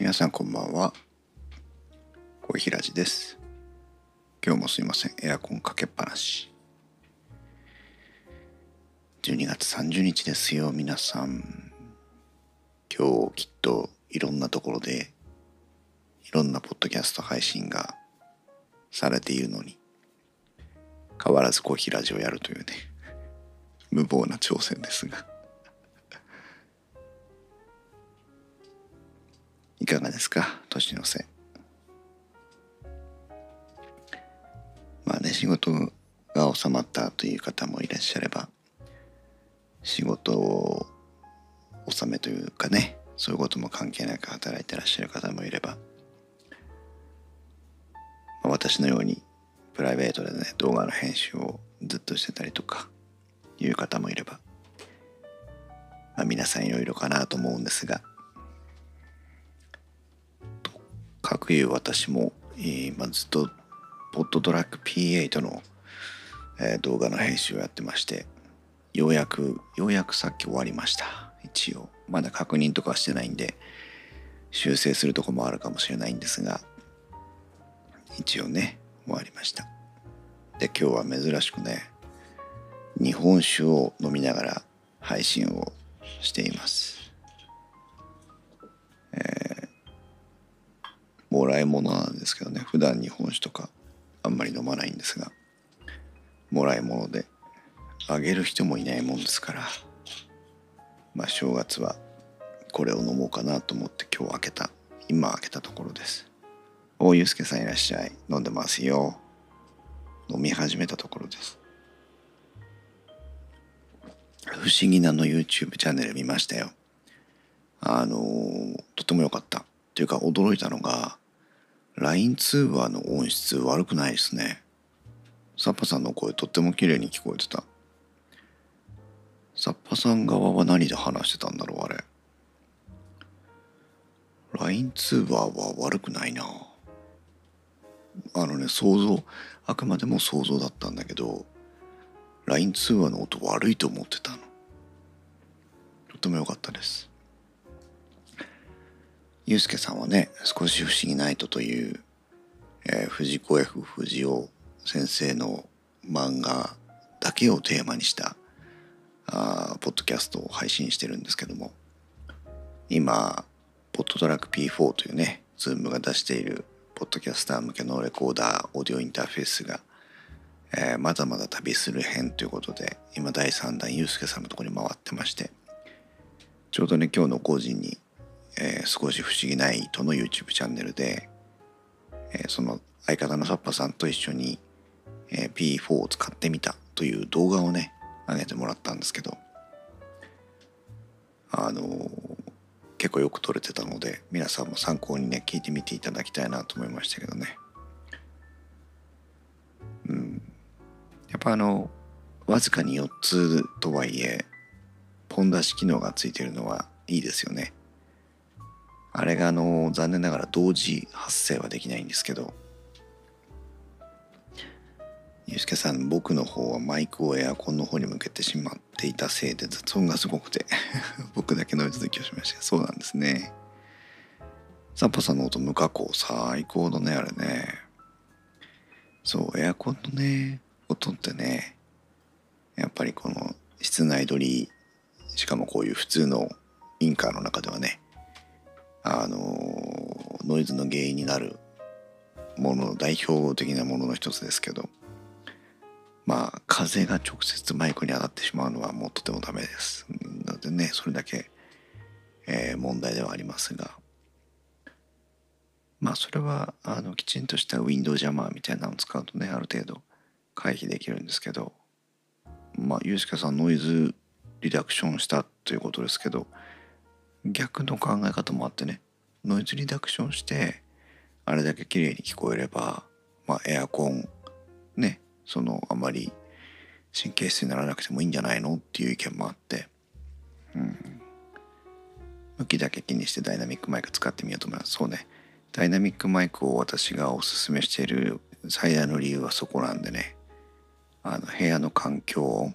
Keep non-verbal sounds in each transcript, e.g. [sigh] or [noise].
皆さんこんばんは。小平寺です。今日もすいません。エアコンかけっぱなし。12月30日ですよ皆さん。今日きっといろんなところでいろんなポッドキャスト配信がされているのに変わらずコーヒーラジオやるというね無謀な挑戦ですが。いかがですか？年の瀬。まあね仕事が収まったという方もいらっしゃれば仕事を納めというかねそういうことも関係なく働いてらっしゃる方もいれば、まあ、私のようにプライベートでね動画の編集をずっとしてたりとかいう方もいれば、まあ、皆さんいろいろかなと思うんですがかくいう私も、えーまあ、ずっとポッドトラック P8 の、えー、動画の編集をやってましてようやくようやくさっき終わりました。一応。まだ確認とかしてないんで修正するとこもあるかもしれないんですが一応ね終わりました。で今日は珍しくね日本酒を飲みながら配信をしています。もらい物なんですけどね。普段日本酒とかあんまり飲まないんですが。もらい物であげる人もいないもんですから。まあ正月はこれを飲もうかなと思って今日開けた。今開けたところです。大ゆうすけさんいらっしゃい。飲んでますよ。飲み始めたところです。不思議なの YouTube チャンネル見ましたよ。あの、とても良かった。っていうか驚いたのが LINE 通話の音質悪くないですね。サッパさんの声とっても綺麗に聞こえてた。サッパさん側は何で話してたんだろうあれ。LINE 通話は悪くないな。あのね、想像、あくまでも想像だったんだけど、LINE 通話の音悪いと思ってたの。とても良かったです。ゆうすけさんはね少し不思議ナイトという、えー、藤子 F 不二雄先生の漫画だけをテーマにしたあポッドキャストを配信してるんですけども今PodTrak P4 というね Zoom が出しているポッドキャスター向けのレコーダーオーディオインターフェースが、えー、まだまだ旅する編ということで今第3弾ゆうすけさんのとこに回ってましてちょうどね今日の5時にえー、少し不思議ないとの YouTube チャンネルで、えー、その相方のサッパさんと一緒に、えー、P4 を使ってみたという動画をね上げてもらったんですけどあのー、結構よく撮れてたので皆さんも参考にね聞いてみていただきたいなと思いましたけどね。うん。やっぱあのわずかに4つとはいえポン出し機能がついてるのはいいですよね。あれがあの残念ながら同時発生はできないんですけどゆうすけさん僕の方はマイクをエアコンの方に向けてしまっていたせいで雑音がすごくて [laughs] 僕だけノイズ抜きをしました。そうなんですね。サッパさんの音無加工最高だねあれね。そうエアコンのね音ってねやっぱりこの室内撮りしかもこういう普通のインカーの中ではねあのノイズの原因になるもの代表的なものの一つですけどまあ風が直接マイクに当たってしまうのはもうとてもダメです。なのでねそれだけ、えー、問題ではありますがまあそれはあのきちんとしたウィンドウジャマーみたいなのを使うとねある程度回避できるんですけどまあユースケさんノイズリダクションしたということですけど逆の考え方もあってね。ノイズリダクションしてあれだけ綺麗に聞こえればまあエアコンねそのあまり神経質にならなくてもいいんじゃないのっていう意見もあって。うん。向きだけ気にしてダイナミックマイク使ってみようと思います。そうね。ダイナミックマイクを私がおすすめしている最大の理由はそこなんでね。あの部屋の環境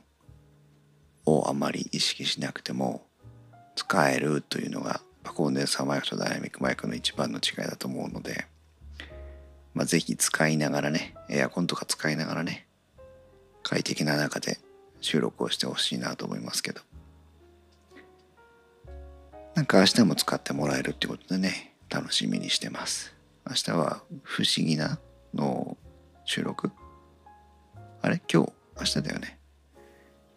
をあまり意識しなくても使えるというのがコンデンサーマイクとダイナミックマイクの一番の違いだと思うので、まあ、ぜひ使いながらねエアコンとか使いながらね快適な中で収録をしてほしいなと思いますけど。なんか明日も使ってもらえるってことでね楽しみにしてます。明日は不思議なの収録。あれ？今日？明日だよね。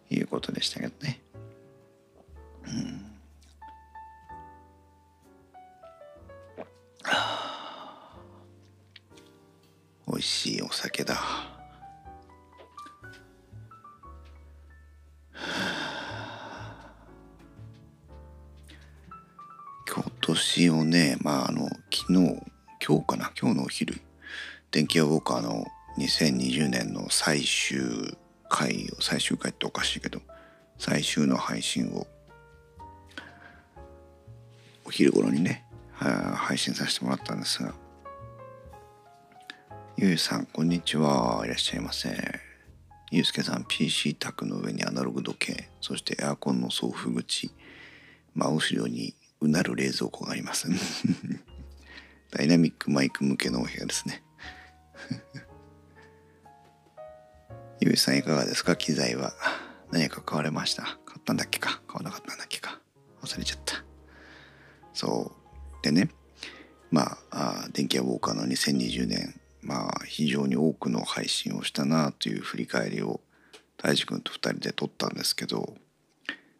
いうことでしたけどね。うん。酒だ。今年をねまああの昨日今日かな？今日のお昼。電気屋ウォーカーの2020年の最終回を最終回っておかしいけど最終の配信をお昼頃にね配信させてもらったんですがゆうさんこんにちは。いらっしゃいませ。ゆうすけさん PC 卓の上にアナログ時計そしてエアコンの送風口真後ろにうなる冷蔵庫があります。[laughs] ダイナミックマイク向けのお部屋ですね。[laughs] ゆうさんいかがですか？機材は。何か買われました？買ったんだっけか？買わなかったんだっけか？忘れちゃった。そう。でね。まあ電気屋ウォーカーの2020年まあ非常に多くの配信をしたなという振り返りを大地君と2人で撮ったんですけど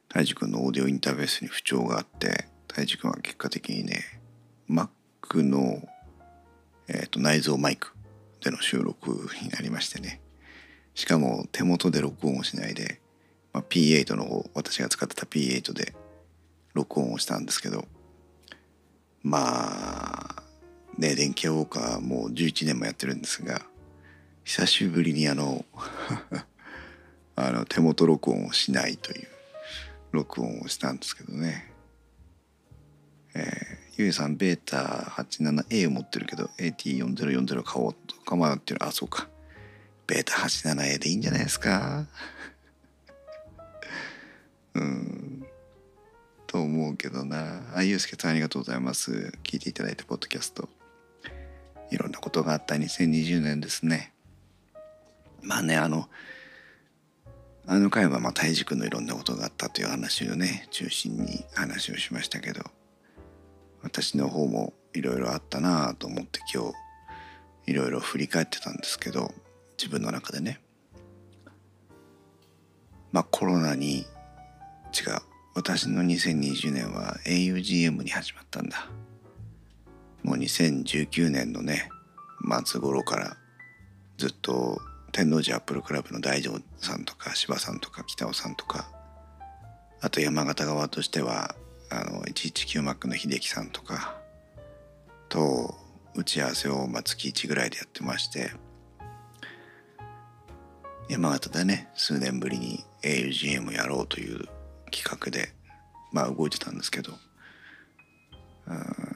大地君のオーディオインターフェースに不調があって大地君は結果的にね Mac の、えーと、内蔵マイクでの収録になりましてね。しかも手元で録音をしないで、まあ、P8 の方私が使ってた P8 で録音をしたんですけどまあね電気ウォーカーもう11年もやってるんですが久しぶりにあの [laughs] あの手元録音をしないという録音をしたんですけどね。えー、ゆうさんベータ 87A を持ってるけど AT4040 買おうとか迷ってる。あそうか。ベータ 87A でいいんじゃないですか。[laughs] うん。と思うけどな。あゆうすけさんありがとうございます。聞いていただいてポッドキャスト。いろんなことがあった2020年ですね。まあねあのあの回はまあ胎児君のいろんなことがあったという話をね中心に話をしましたけど私の方もいろいろあったなと思って今日いろいろ振り返ってたんですけど自分の中でねまあコロナに違う私の2020年は augm に始まったんだ。もう2019年のね末頃からずっと天王寺アップルクラブの大丈さんとか柴さんとか北尾さんとかあと山形側としてはあの119マックの秀樹さんとかと打ち合わせをまあ月1ぐらいでやってまして山形でね数年ぶりに augm をやろうという企画でまあ動いてたんですけどうん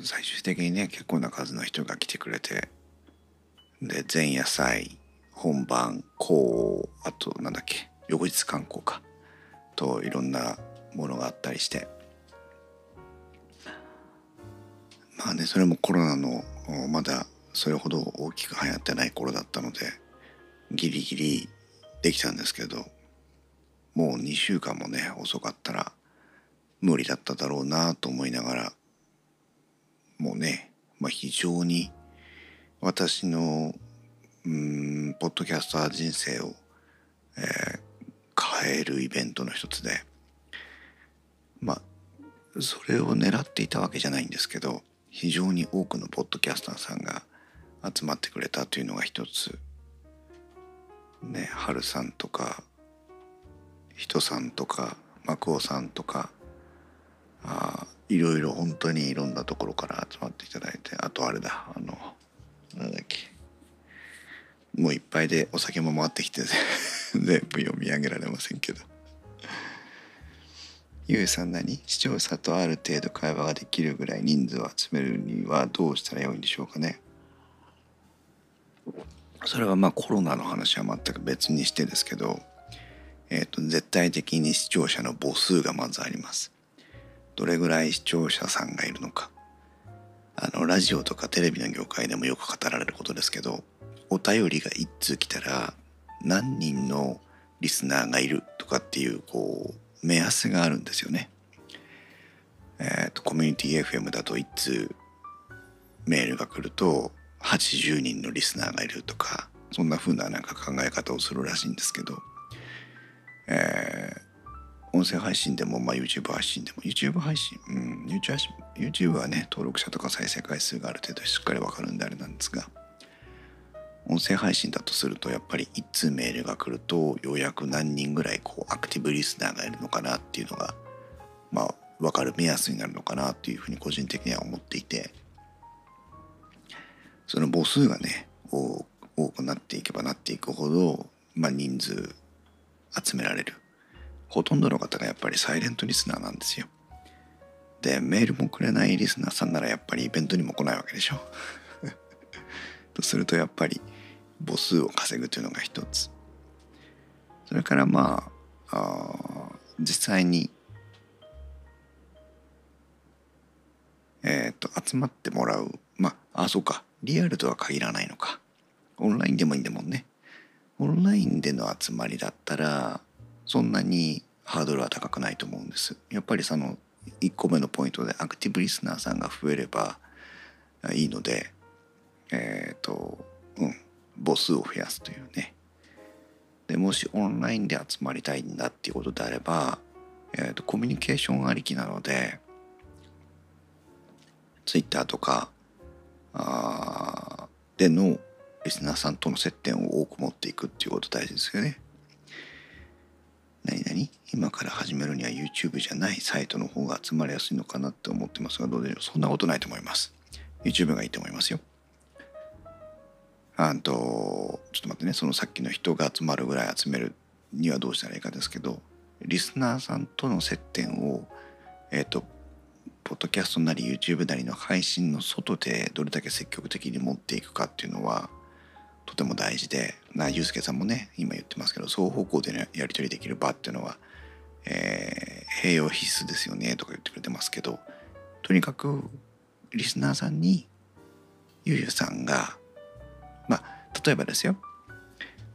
最終的にね結構な数の人が来てくれてで前夜祭本番こうあとなんだっけ翌日観光かといろんなものがあったりして。まあねそれもコロナのまだそれほど大きく流行ってない頃だったのでギリギリできたんですけどもう2週間もね遅かったら無理だっただろうなと思いながらもね、まあ、非常に私のうんポッドキャスター人生を、えー、変えるイベントの一つでまあそれを狙っていたわけじゃないんですけど非常に多くのポッドキャスターさんが集まってくれたというのが一つ。ね春さんとか人さんとかマクオさんとかあいろいろ本当にいろんなところから集まっていただいてあとあれだあのなんだっけもういっぱいでお酒も回ってきて [laughs] 全部読み上げられませんけど。ゆうさん何？視聴者とある程度会話ができるぐらい人数を集めるにはどうしたらよいんでしょうかね。それはまあコロナの話は全く別にしてですけど、えーと、絶対的に視聴者の母数がまずあります。どれぐらい視聴者さんがいるのかあのラジオとかテレビの業界でもよく語られることですけどお便りが一通来たら何人のリスナーがいるとかっていうこう目安があるんですよね。えーと、コミュニティ FM だと一通メールが来ると80人のリスナーがいるとかそんな風ななんか考え方をするらしいんですけど、えー、音声配信でも、まあ、YouTube 配信でも YouTube 配信、うん、YouTube, YouTube はね登録者とか再生回数がある程度しっかりわかるんであれなんですが音声配信だとするとやっぱり一通メールが来るとようやく何人ぐらいこうアクティブリスナーがいるのかなっていうのがまあ分かる目安になるのかなっていうふうに個人的には思っていてその母数がね多くなっていけばなっていくほど、まあ、人数集められる。ほとんどの方がやっぱりサイレントリスナーなんですよ。でメールもくれないリスナーさんならやっぱりイベントにも来ないわけでしょ。[laughs] とするとやっぱり母数を稼ぐというのが一つ。それからまああ実際にえっ、と集まってもらうまああそうか。リアルとは限らないのか。オンラインでもいいんだもんね。オンラインでの集まりだったらそんなにハードルは高くないと思うんですやっぱりその1個目のポイントでアクティブリスナーさんが増えればいいのでえっ、ー、とうん母数を増やすというねでもしオンラインで集まりたいんだっていうことであれば、えーと、コミュニケーションありきなので Twitter とかあでのリスナーさんとの接点を多く持っていくっていうこと大事ですよね。何々今から始めるには YouTube じゃないサイトの方が集まりやすいのかなって思ってますがどうでしょう？そんなことないと思います。YouTube がいいと思いますよ。あとちょっと待ってねそのさっきの人が集まるぐらい集めるにはどうしたらいいかですけどリスナーさんとの接点をえっ、ー、とポッドキャストなり YouTube なりの配信の外でどれだけ積極的に持っていくかっていうのはとても大事でなゆうすけさんもね今言ってますけど双方向で、ね、やり取りできる場っていうのは、えー、併用必須ですよねとか言ってくれてますけどとにかくリスナーさんにゆうゆうさんがまあ例えばですよ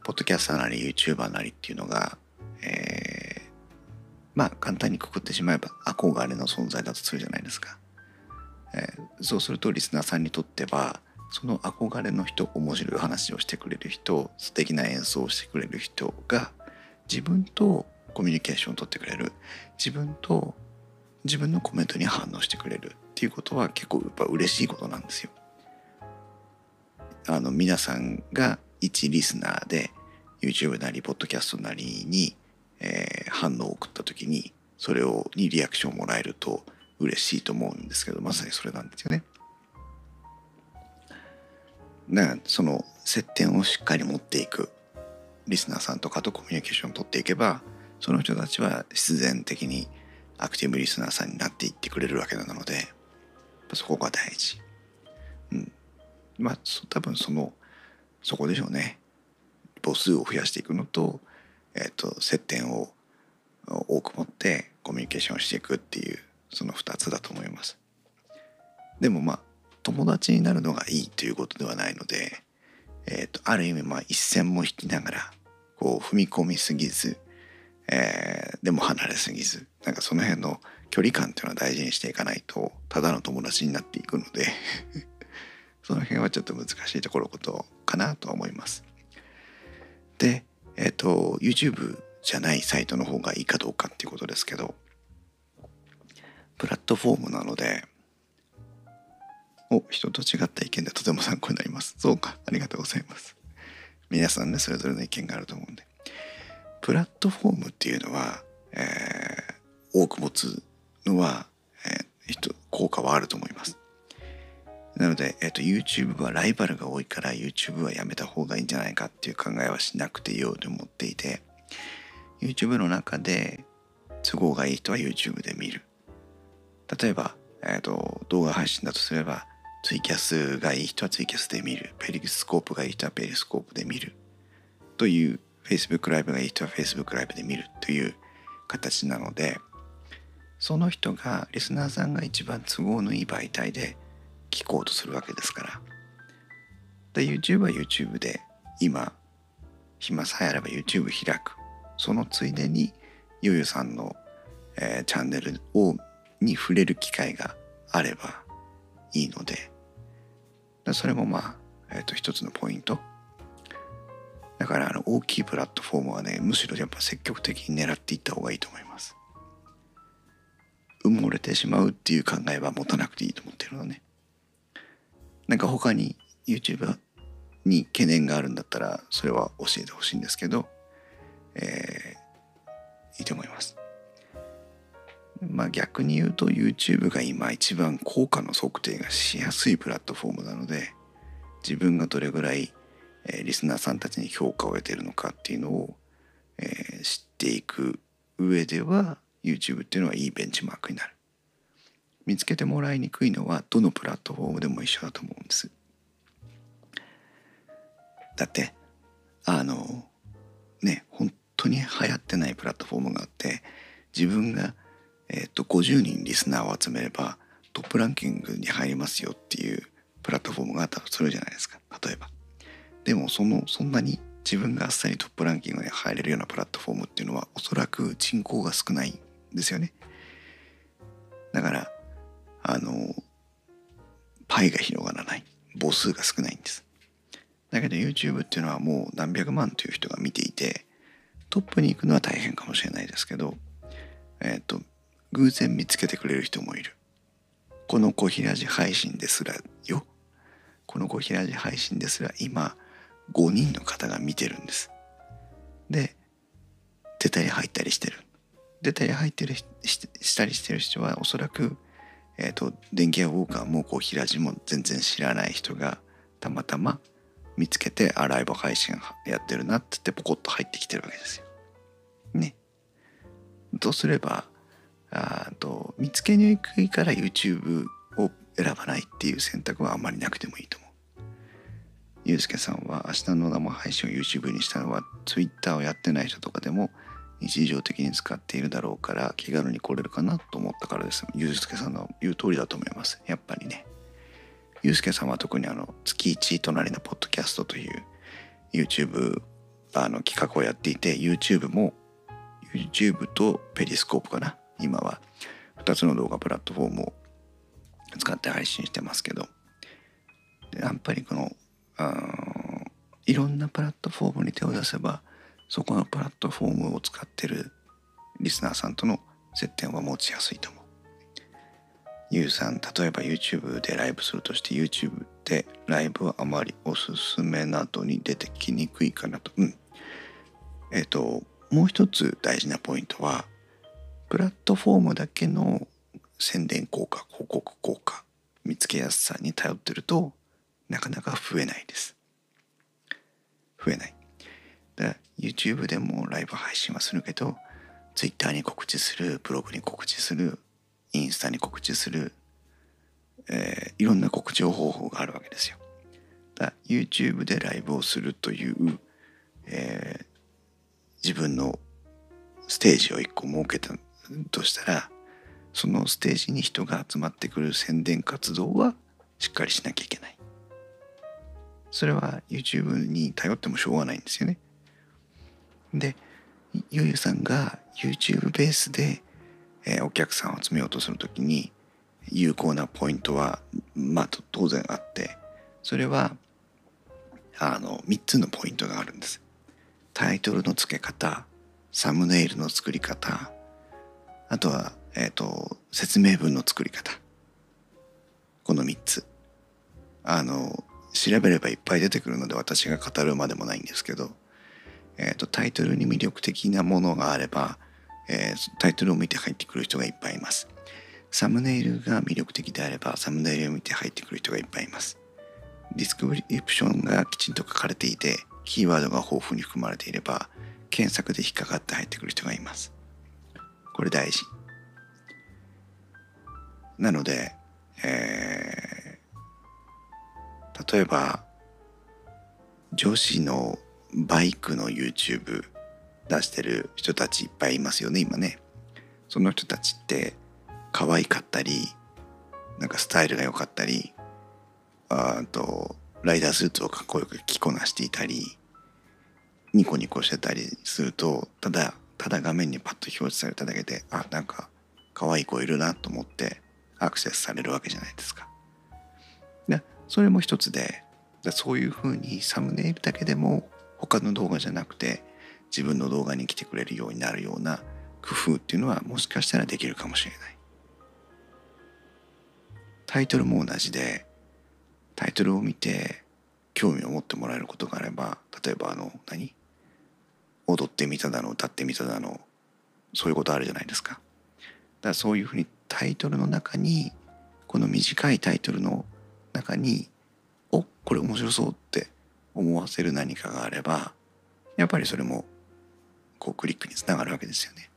ポッドキャスターなり YouTuber なりっていうのが、えー、まあ簡単にくくってしまえば憧れの存在だとするじゃないですか、えー、そうするとリスナーさんにとってはその憧れの人面白い話をしてくれる人素敵な演奏をしてくれる人が自分とコミュニケーションをとってくれる自分と自分のコメントに反応してくれるっていうことは結構やっぱ嬉しいことなんですよ。あの皆さんが一リスナーで YouTube なりポッドキャストなりに、えー、反応を送った時にそれをにリアクションをもらえると嬉しいと思うんですけどまさにそれなんですよね。だからその接点をしっかり持っていくリスナーさんとかとコミュニケーションを取っていけばその人たちは必然的にアクティブリスナーさんになっていってくれるわけなのでそこが大事。うんまあ多分そのそこでしょうね母数を増やしていくのと,、えーと、接点を多く持ってコミュニケーションしていくっていうその2つだと思います。でもまあ友達になるのがいいということではないので、えーと、ある意味まあ一線も引きながらこう踏み込みすぎず、えー、でも離れすぎずなんかその辺の距離感っていうのは大事にしていかないとただの友達になっていくので [laughs] その辺はちょっと難しいところことかなとは思います。で、えっ、ー、と YouTube じゃないサイトの方がいいかどうかっていうことですけどプラットフォームなのでお人と違った意見でとても参考になります。そうかありがとうございます。皆さんねそれぞれの意見があると思うんで。プラットフォームっていうのは、えー、多く持つのは、えー、効果はあると思います。なので、えっ、と、YouTube はライバルが多いから YouTube はやめた方がいいんじゃないかっていう考えはしなくていいようと思っていて、YouTube の中で都合がいい人は YouTube で見る。例えば、えっ、と、動画配信だとすれば、ツイキャスがいい人はツイキャスで見る。ペリスコープがいい人はペリスコープで見る。という、Facebook ライブがいい人は Facebook ライブで見るという形なので、その人がリスナーさんが一番都合のいい媒体で聞こうとするわけですからで YouTube は YouTube で今暇さえあれば YouTube 開くそのついでにゆゆさんの、えー、チャンネルをに触れる機会があればいいのでそれもまあ、えー、と一つのポイント。だからあの大きいプラットフォームはねむしろやっぱ積極的に狙っていった方がいいと思います。埋もれてしまうっていう考えは持たなくていいと思ってるのね。なんか他に YouTube に懸念があるんだったらそれは教えてほしいんですけど、えー、いいと思います。まあ逆に言うと YouTube が今一番効果の測定がしやすいプラットフォームなので自分がどれぐらい、えー、リスナーさんたちに評価を得ているのかっていうのを、えー、知っていく上では YouTube っていうのはいいベンチマークになる。見つけてもらいにくいのはどのプラットフォームでも一緒だと思うんです。だってあのね本当に流行ってないプラットフォームがあって自分がえっ、と、50人リスナーを集めればトップランキングに入りますよっていうプラットフォームがあったとするじゃないですか。例えば。でも、その、そんなに自分があっさりトップランキングに入れるようなプラットフォームっていうのはおそらく人口が少ないんですよね。だから、あの、パイが広がらない。母数が少ないんです。だけど YouTube っていうのはもう何百万という人が見ていてトップに行くのは大変かもしれないですけど、えっ、ー、と偶然見つけてくれる人もいる。この小平寺配信ですらよ。この小平寺配信ですら今5人の方が見てるんです。で、出たり入ったりしてる。出たり入ってるしたりしてる人はおそらく、えっ、と、電気屋ウォーカーも小平寺も全然知らない人がたまたま見つけてあライブ配信やってるなって言ってポコッと入ってきてるわけですよ。ね。とすればあと見つけにくいから YouTube を選ばないっていう選択はあんまりなくてもいいと思う。ゆうすけさんは明日の生配信を YouTube にしたのは Twitter をやってない人とかでも日常的に使っているだろうから気軽に来れるかなと思ったからです。ゆうすけさんの言う通りだと思います。やっぱりね。ゆうすけさんは特にあの月1隣のポッドキャストという YouTube あの企画をやっていて YouTube も YouTube とペリスコープかな今は2つの動画プラットフォームを使って配信してますけどやっぱりこのいろんなプラットフォームに手を出せばそこのプラットフォームを使ってるリスナーさんとの接点は持ちやすいと思う。ゆうさん例えば YouTube でライブするとして YouTube でライブはあまりおすすめなどに出てきにくいかなと。うん。えっ、ー、ともう一つ大事なポイントはプラットフォームだけの宣伝効果広告効果見つけやすさに頼ってるとなかなか増えないです。増えない。だから YouTube でもライブ配信はするけど Twitter に告知するブログに告知するインスタに告知する、えー、いろんな告知方法があるわけですよ。だ YouTube でライブをするという、えー、自分のステージを一個設けたとしたらそのステージに人が集まってくる宣伝活動はしっかりしなきゃいけない。それは YouTube に頼ってもしょうがないんですよね。で、ゆゆさんが YouTube ベースで、え、お客さんを集めようとするときに有効なポイントはまあ当然あってそれはあの3つのポイントがあるんです。タイトルの付け方サムネイルの作り方あとは、えっ、ー、と、説明文の作り方。この3つ。あの、調べればいっぱい出てくるので私が語るまでもないんですけど、えっ、ー、と、タイトルに魅力的なものがあれば、えー、タイトルを見て入ってくる人がいっぱいいます。サムネイルが魅力的であれば、サムネイルを見て入ってくる人がいっぱいいます。ディスクリプションがきちんと書かれていて、キーワードが豊富に含まれていれば、検索で引っかかって入ってくる人がいます。これ大事。なので、えー、例えば女子のバイクの YouTube 出してる人たちいっぱいいますよね今ね。その人たちって可愛かったりなんかスタイルが良かったりあとライダースーツをかっこよく着こなしていたりニコニコしてたりするとただただ画面にパッと表示されただけであなんか可愛い子いるなと思ってアクセスされるわけじゃないですか。でそれも一つでそういうふうにサムネイルだけでも他の動画じゃなくて自分の動画に来てくれるようになるような工夫っていうのはもしかしたらできるかもしれない。タイトルも同じでタイトルを見て興味を持ってもらえることがあれば例えばあの何？踊ってみただの歌ってみただのそういうことあるじゃないですか。だからそういうふうにタイトルの中にこの短いタイトルの中におこれ面白そうって思わせる何かがあればやっぱりそれもこうクリックにつながるわけですよね。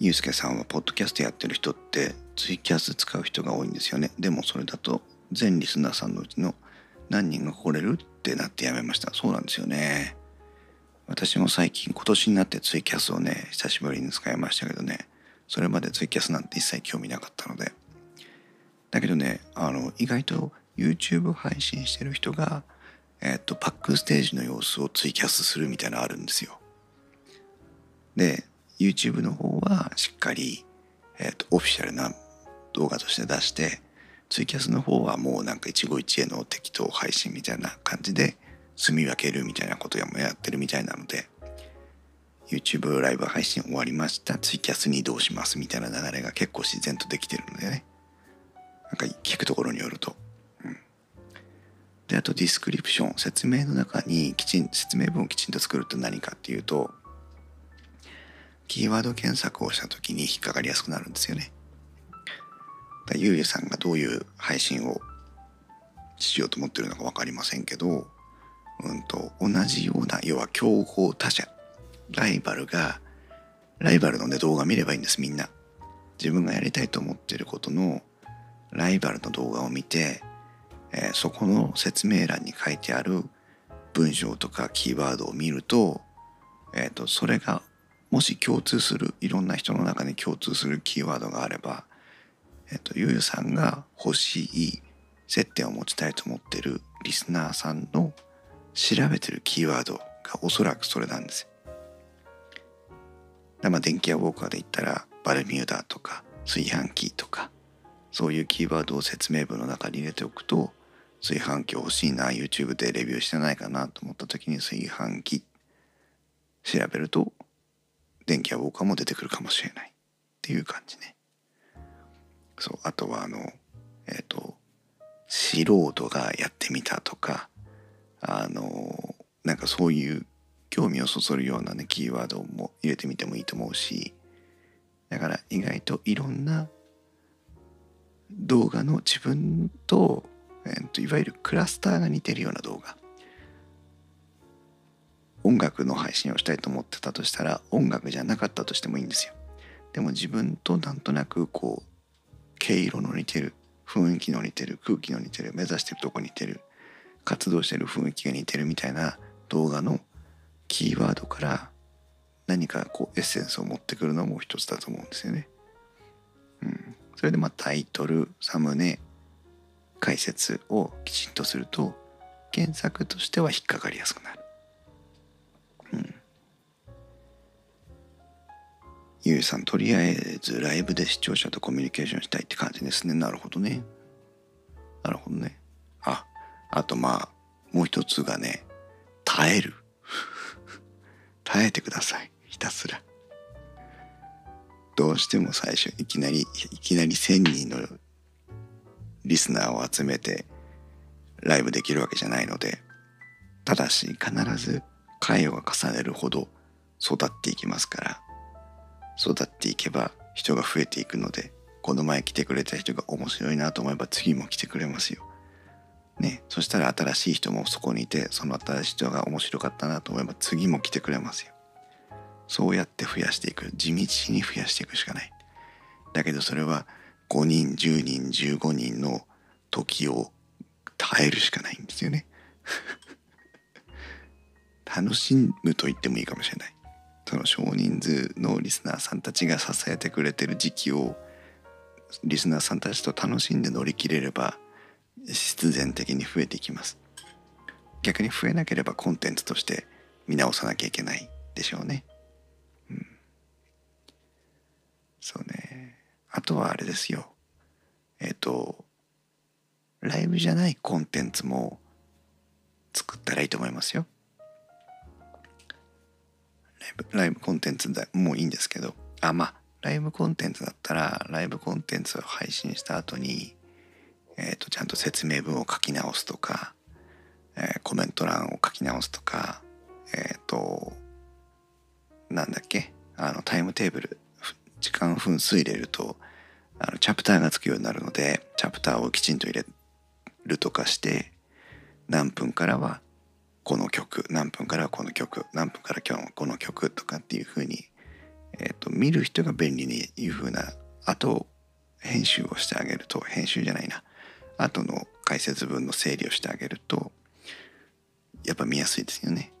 ゆうすけさんはポッドキャストやってる人ってツイキャス使う人が多いんですよね。でもそれだと全リスナーさんのうちの何人が来れるっってなってやめました。そうなんですよね。私も最近今年になってツイキャスをね久しぶりに使いましたけどねそれまでツイキャスなんて一切興味なかったのでだけどねあの意外と YouTube 配信してる人が、えっとバックステージの様子をツイキャスするみたいなのあるんですよ。で YouTube の方はしっかり、えっとオフィシャルな動画として出してツイキャスの方はもうなんか一期一会の適当配信みたいな感じで住み分けるみたいなことやもやってるみたいなので YouTube ライブ配信終わりましたツイキャスに移動しますみたいな流れが結構自然とできてるのでねなんか聞くところによると。うん、であとディスクリプション説明の中にきちん説明文をきちんと作ると何かっていうとキーワード検索をした時に引っかかりやすくなるんですよね。だゆうゆさんがどういう配信をしようと思ってるのか分かりませんけど、うんと、同じような要は競合他社ライバルがライバルの、ね、動画見ればいいんですみんな。自分がやりたいと思ってることのライバルの動画を見て、えー、そこの説明欄に書いてある文章とかキーワードを見ると,、えーと、それがもし共通するいろんな人の中に共通するキーワードがあれば、えーと、ゆうゆさんが欲しい接点を持ちたいと思ってるリスナーさんの調べてるキーワードがおそらくそれなんですよ。まあ電気屋ウォーカーで言ったらバルミューダとか炊飯器とかそういうキーワードを説明文の中に入れておくと炊飯器欲しいな YouTube でレビューしてないかなと思った時に炊飯器調べると電気やウォーカーも出てくるかもしれないっていう感じねそうあとはあのえっ、ー、と素人がやってみたとかあのなんかそういう興味をそそるようなねキーワードも入れてみてもいいと思うしだから意外といろんな動画の自分と,、えー、といわゆるクラスターが似てるような動画音楽の配信をしたいと思ってたとしたら音楽じゃなかったとしてもいいんですよ。でも自分となんとなくこう毛色の似てる雰囲気の似てる空気の似てる目指してるとこ似てる活動してる雰囲気が似てるみたいな動画のキーワードから何かこうエッセンスを持ってくるのも一つだと思うんですよね。うん、それでまあタイトルサムネ解説をきちんとすると検索としては引っかかりやすくなる。ゆうさんとりあえずライブで視聴者とコミュニケーションしたいって感じですね。なるほどね。なるほどね。あ、あとまあもう一つがね耐える。[laughs] 耐えてください。ひたすら。どうしても最初いきなりいきなり1,000人のリスナーを集めてライブできるわけじゃないのでただし必ず回を重ねるほど育っていきますから育っていけば人が増えていくのでこの前来てくれた人が面白いなと思えば次も来てくれますよ。ね、そしたら新しい人もそこにいてその新しい人が面白かったなと思えば次も来てくれますよ。そうやって増やしていく地道に増やしていくしかないだけどそれは5人10人15人の時を耐えるしかないんですよね [laughs] 楽しむと言ってもいいかもしれないその少人数のリスナーさんたちが支えてくれてる時期をリスナーさんたちと楽しんで乗り切れれば必然的に増えていきます。逆に増えなければコンテンツとして見直さなきゃいけないでしょうね。うん。そうね。あとはあれですよ。えっ、とライブじゃないコンテンツも作ったらいいと思いますよ。ライブコンテンツでもういいんですけど。あまあライブコンテンツだったらライブコンテンツを配信した後にえーと、ちゃんと説明文を書き直すとか、えー、コメント欄を書き直すとかえっ、ー、となんだっけ？あのタイムテーブル時間分数入れるとあのチャプターがつくようになるのでチャプターをきちんと入れるとかして何分からはこの曲何分からこの曲何分から今日この曲とかっていうふうに、えーと、見る人が便利にいうふうなあと編集をしてあげると編集じゃないな。後の解説文の整理をしてあげるとやっぱ見やすいですよね。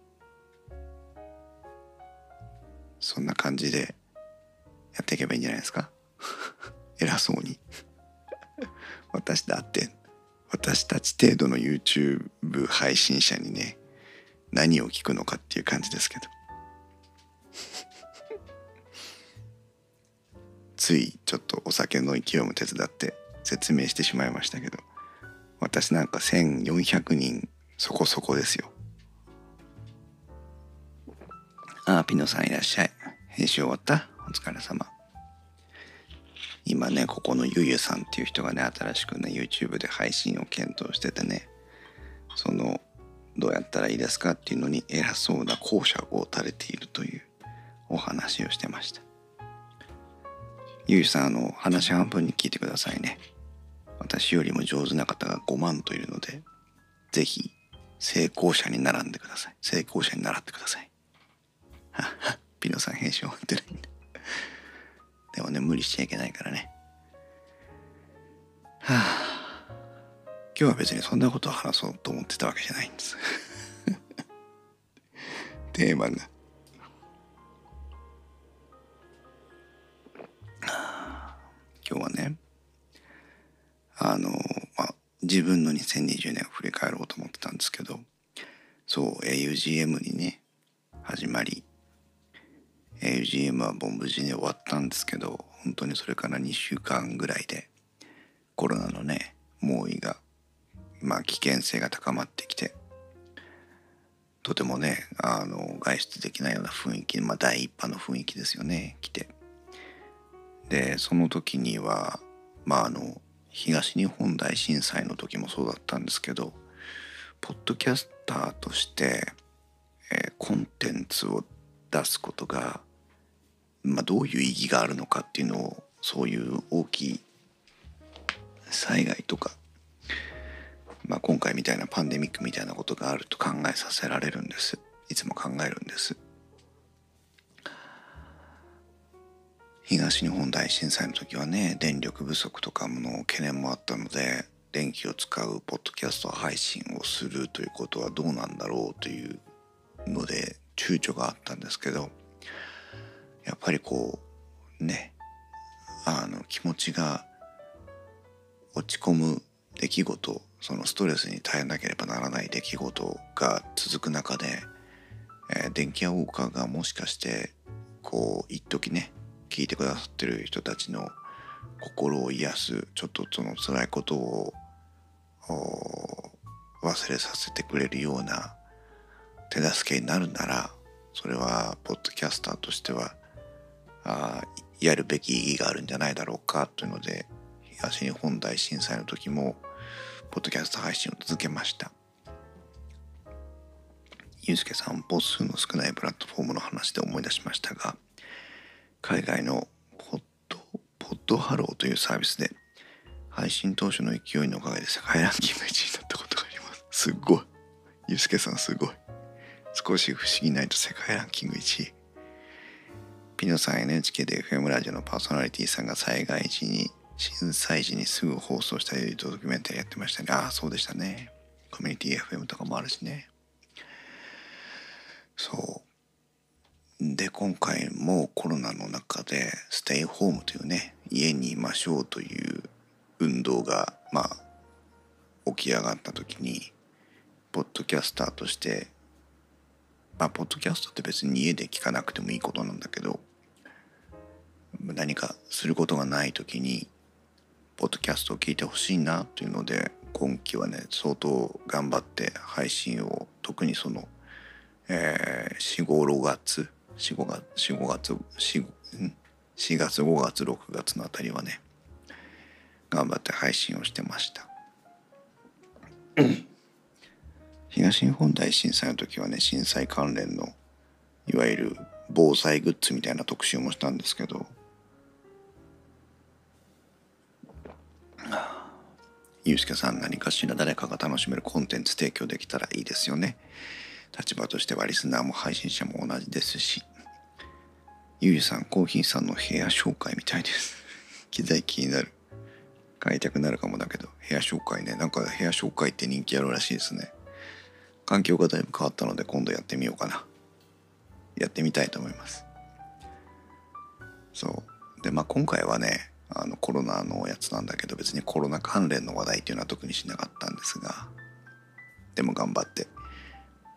そんな感じでやっていけばいいんじゃないですか？[laughs] 偉そうに。[laughs] 私だって私たち程度の YouTube 配信者にね何を聞くのかっていう感じですけど。[laughs] ついちょっとお酒の勢いも手伝って説明してしまいましたけど私なんか1400人そこそこですよ。ああピノさんいらっしゃい。編集終わった？お疲れ様。今ねここのゆゆさんっていう人がね新しくね YouTube で配信を検討しててねそのどうやったらいいですかっていうのに偉そうな講釈を垂れているというお話をしてました。ゆゆさんあの話半分に聞いてくださいね。私よりも上手な方が5万といるので是非成功者に並んでください。成功者に習ってください。は [laughs] はピノさん編集終わってないんででもね無理しちゃいけないからね。はあ。今日は別にそんなことを話そうと思ってたわけじゃないんです。[laughs] テーマが。今日はねあの、まあ、自分の2020年を振り返ろうと思ってたんですけどそう AUGM にね始まり AUGM はボン無事に終わったんですけど本当にそれから2週間ぐらいでコロナのね猛威がまあ危険性が高まってきてとてもねあの外出できないような雰囲気、まあ、第一波の雰囲気ですよね来て。でその時にはまああの東日本大震災の時もそうだったんですけどポッドキャスターとして、えー、コンテンツを出すことがまあ、どういう意義があるのかっていうのをそういう大きい災害とか、まあ、今回みたいなパンデミックみたいなことがあると考えさせられるんです。いつも考えるんです。東日本大震災の時はね電力不足とかの懸念もあったので電気を使うポッドキャスト配信をするということはどうなんだろうというので躊躇があったんですけどやっぱりこうねあの気持ちが落ち込む出来事そのストレスに耐えなければならない出来事が続く中で、えー、電気屋ウォーカーがもしかしてこう一時ね聞いてくださってる人たちの心を癒すちょっとその辛いことを忘れさせてくれるような手助けになるならそれはポッドキャスターとしてはあやるべき意義があるんじゃないだろうかというので東日本大震災の時もポッドキャスト配信を続けました。ゆうすけさん母数の少ないプラットフォームの話で思い出しましたが海外のポッドポッドハローというサービスで配信当初の勢いのおかげで世界ランキング1位になったことがあります。すっごい。ゆうすけさんすごい。少し不思議ないと世界ランキング1位。ピノさん NHK で FM ラジオのパーソナリティさんが災害時に震災時にすぐ放送したドキュメンタリーやってましたね。ああそうでしたね。コミュニティ FM とかもあるしね。そう。で今回もコロナの中でステイホームというね家にいましょうという運動がまあ起き上がった時にポッドキャスターとしてまあポッドキャストって別に家で聞かなくてもいいことなんだけど何かすることがない時にポッドキャストを聞いてほしいなというので今期はね相当頑張って配信を特にその、えー、45月45月45月 4, 4月5月6月のあたりはね頑張って配信をしてました。[coughs] 東日本大震災の時はね震災関連のいわゆる防災グッズみたいな特集もしたんですけどゆうすけさん何かしら誰かが楽しめるコンテンツ提供できたらいいですよね。立場としてはリスナーも配信者も同じですし。ゆうさん、コーヒーさんの部屋紹介みたいです。[laughs] 機材気になる。買いたくなるかもだけど、部屋紹介ね。なんか部屋紹介って人気あるらしいですね。環境がだいぶ変わったので今度やってみようかな。やってみたいと思います。そう。で、まあ今回はね、あのコロナのやつなんだけど別にコロナ関連の話題っていうのは特にしなかったんですがでも頑張って、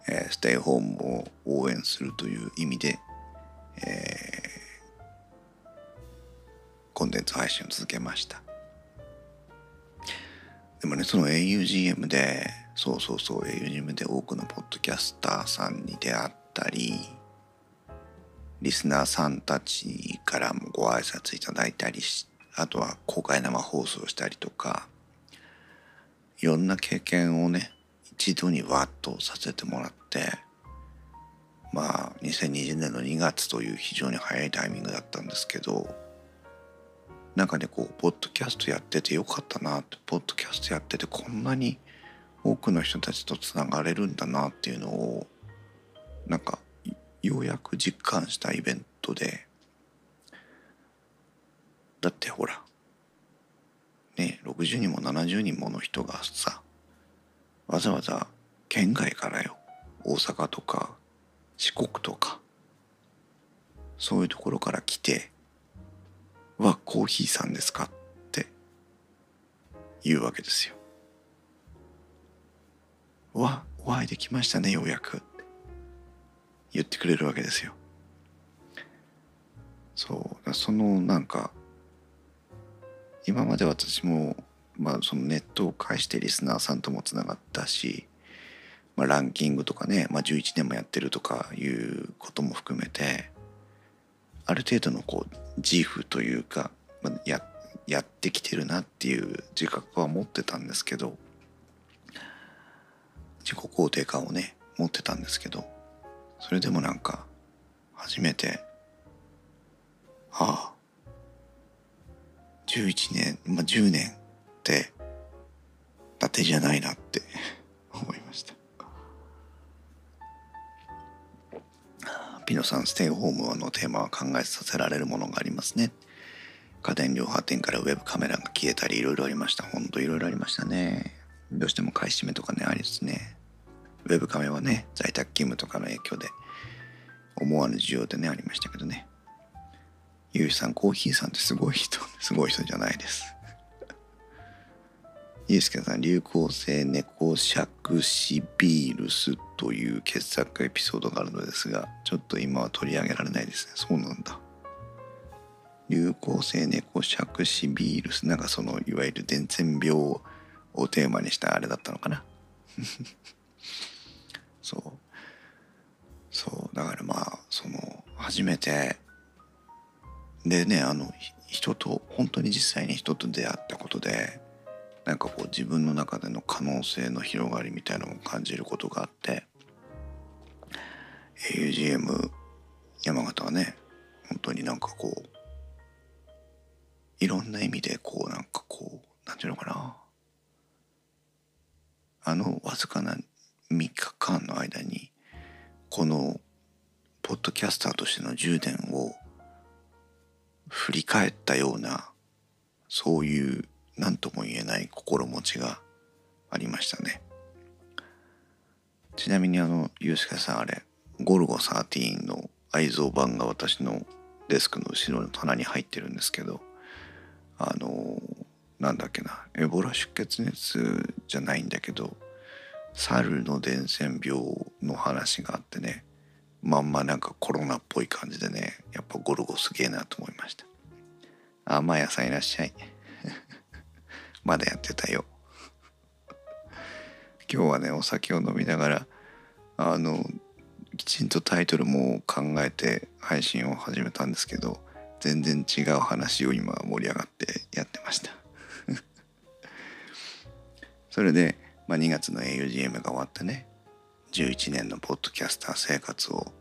えー、ステイホームを応援するという意味で、えー、コンテンツ配信を続けました。でもねその augm でそうそうそう augm で多くのポッドキャスターさんに出会ったりリスナーさんたちからもご挨拶いただいたりしてあとは公開生放送したりとかいろんな経験をね一度にわっとさせてもらってまあ2020年の2月という非常に早いタイミングだったんですけどなんかねこうポッドキャストやっててよかったなってポッドキャストやっててこんなに多くの人たちとつながれるんだなっていうのをなんかようやく実感したイベントでだってほらね60人も70人もの人がさわざわざ県外からよ大阪とか四国とかそういうところから来て「はコーヒーさんですか?」って言うわけですよ。わお会いできましたねようやく言ってくれるわけですよ。そうそのなんか今まで私も、まあ、そのネットを介してリスナーさんともつながったし、まあ、ランキングとかね、まあ、11年もやってるとかいうことも含めてある程度のこう自負というか、まあ、ややってきてるなっていう自覚は持ってたんですけど自己肯定感をね持ってたんですけどそれでもなんか初めてああ11年、まあ、10年って伊達じゃないなって [laughs] 思いました。ピノさんステイホームのテーマは考えさせられるものがありますね。家電量販店からウェブカメラが消えたりいろいろありました。ほんといろいろありましたね。どうしても買い占めとかねありですね。ウェブカメラはね在宅勤務とかの影響で思わぬ需要でねありましたけどね。ゆうさん、コーヒーさんってすごい人、すごい人じゃないです。ゆうすけさん、流行性猫尺シビールスという傑作エピソードがあるのですが、ちょっと今は取り上げられないですね。そうなんだ。流行性猫尺シビールス、なんかその、いわゆる伝染病をテーマにしたあれだったのかな。[laughs] そう。そう、だからまあ、その、初めてでねあの人と本当に実際に人と出会ったことでなんかこう自分の中での可能性の広がりみたいなのを感じることがあって AUGM 山形はね本当になんかこういろんな意味でこうなんかこうなんていうのかな。あのわずかな3日間の間にこのポッドキャスターとしての10年を振り返ったようなそういう何とも言えない心持ちがありましたね。ちなみにあのユースケさんあれゴルゴ13の愛蔵版が私のデスクの後ろの棚に入ってるんですけどあのなんだっけなエボラ出血熱じゃないんだけど猿の伝染病の話があってねまんまなんかコロナっぽい感じでねやっぱゴルゴすげえなと思いました。あまやさんいらっしゃい。[laughs] まだやってたよ。今日はねお酒を飲みながらあのきちんとタイトルも考えて配信を始めたんですけど全然違う話を今盛り上がってやってました。[laughs] それで、まあ、2月の augm が終わってね11年のポッドキャスター生活を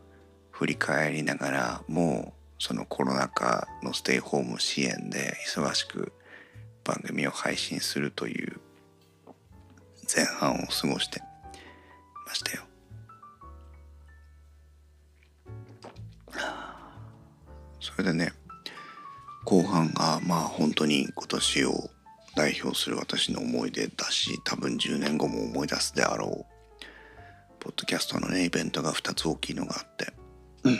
振り返りながらもうそのコロナ禍のステイホーム支援で忙しく番組を配信するという前半を過ごしてましたよ。それでね後半がまあ本当に今年を代表する私の思い出だし多分10年後も思い出すであろうポッドキャストのねイベントが2つ大きいのがあって、うん、